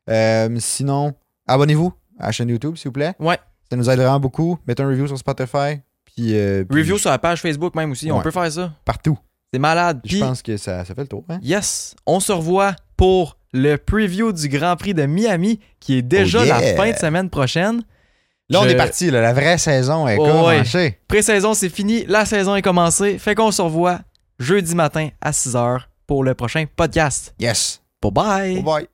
Euh, sinon, abonnez-vous à la chaîne YouTube, s'il vous plaît. Ouais. Ça nous aide vraiment beaucoup. Mettez un review sur Spotify. Puis, puis Review sur la page Facebook même aussi. On peut faire ça. partout. C'est malade. Je Puis, pense que ça, ça fait le tour. Hein? yes, on se revoit pour le preview du Grand Prix de Miami qui est déjà Oh yeah. la fin de semaine prochaine. Là, on Je- est parti. là. La vraie saison est Oh, commencée. Pré-saison, c'est fini. La saison est commencée. Fait qu'on se revoit jeudi matin à 6h pour le prochain podcast. Yes. Bye bye. Bye bye.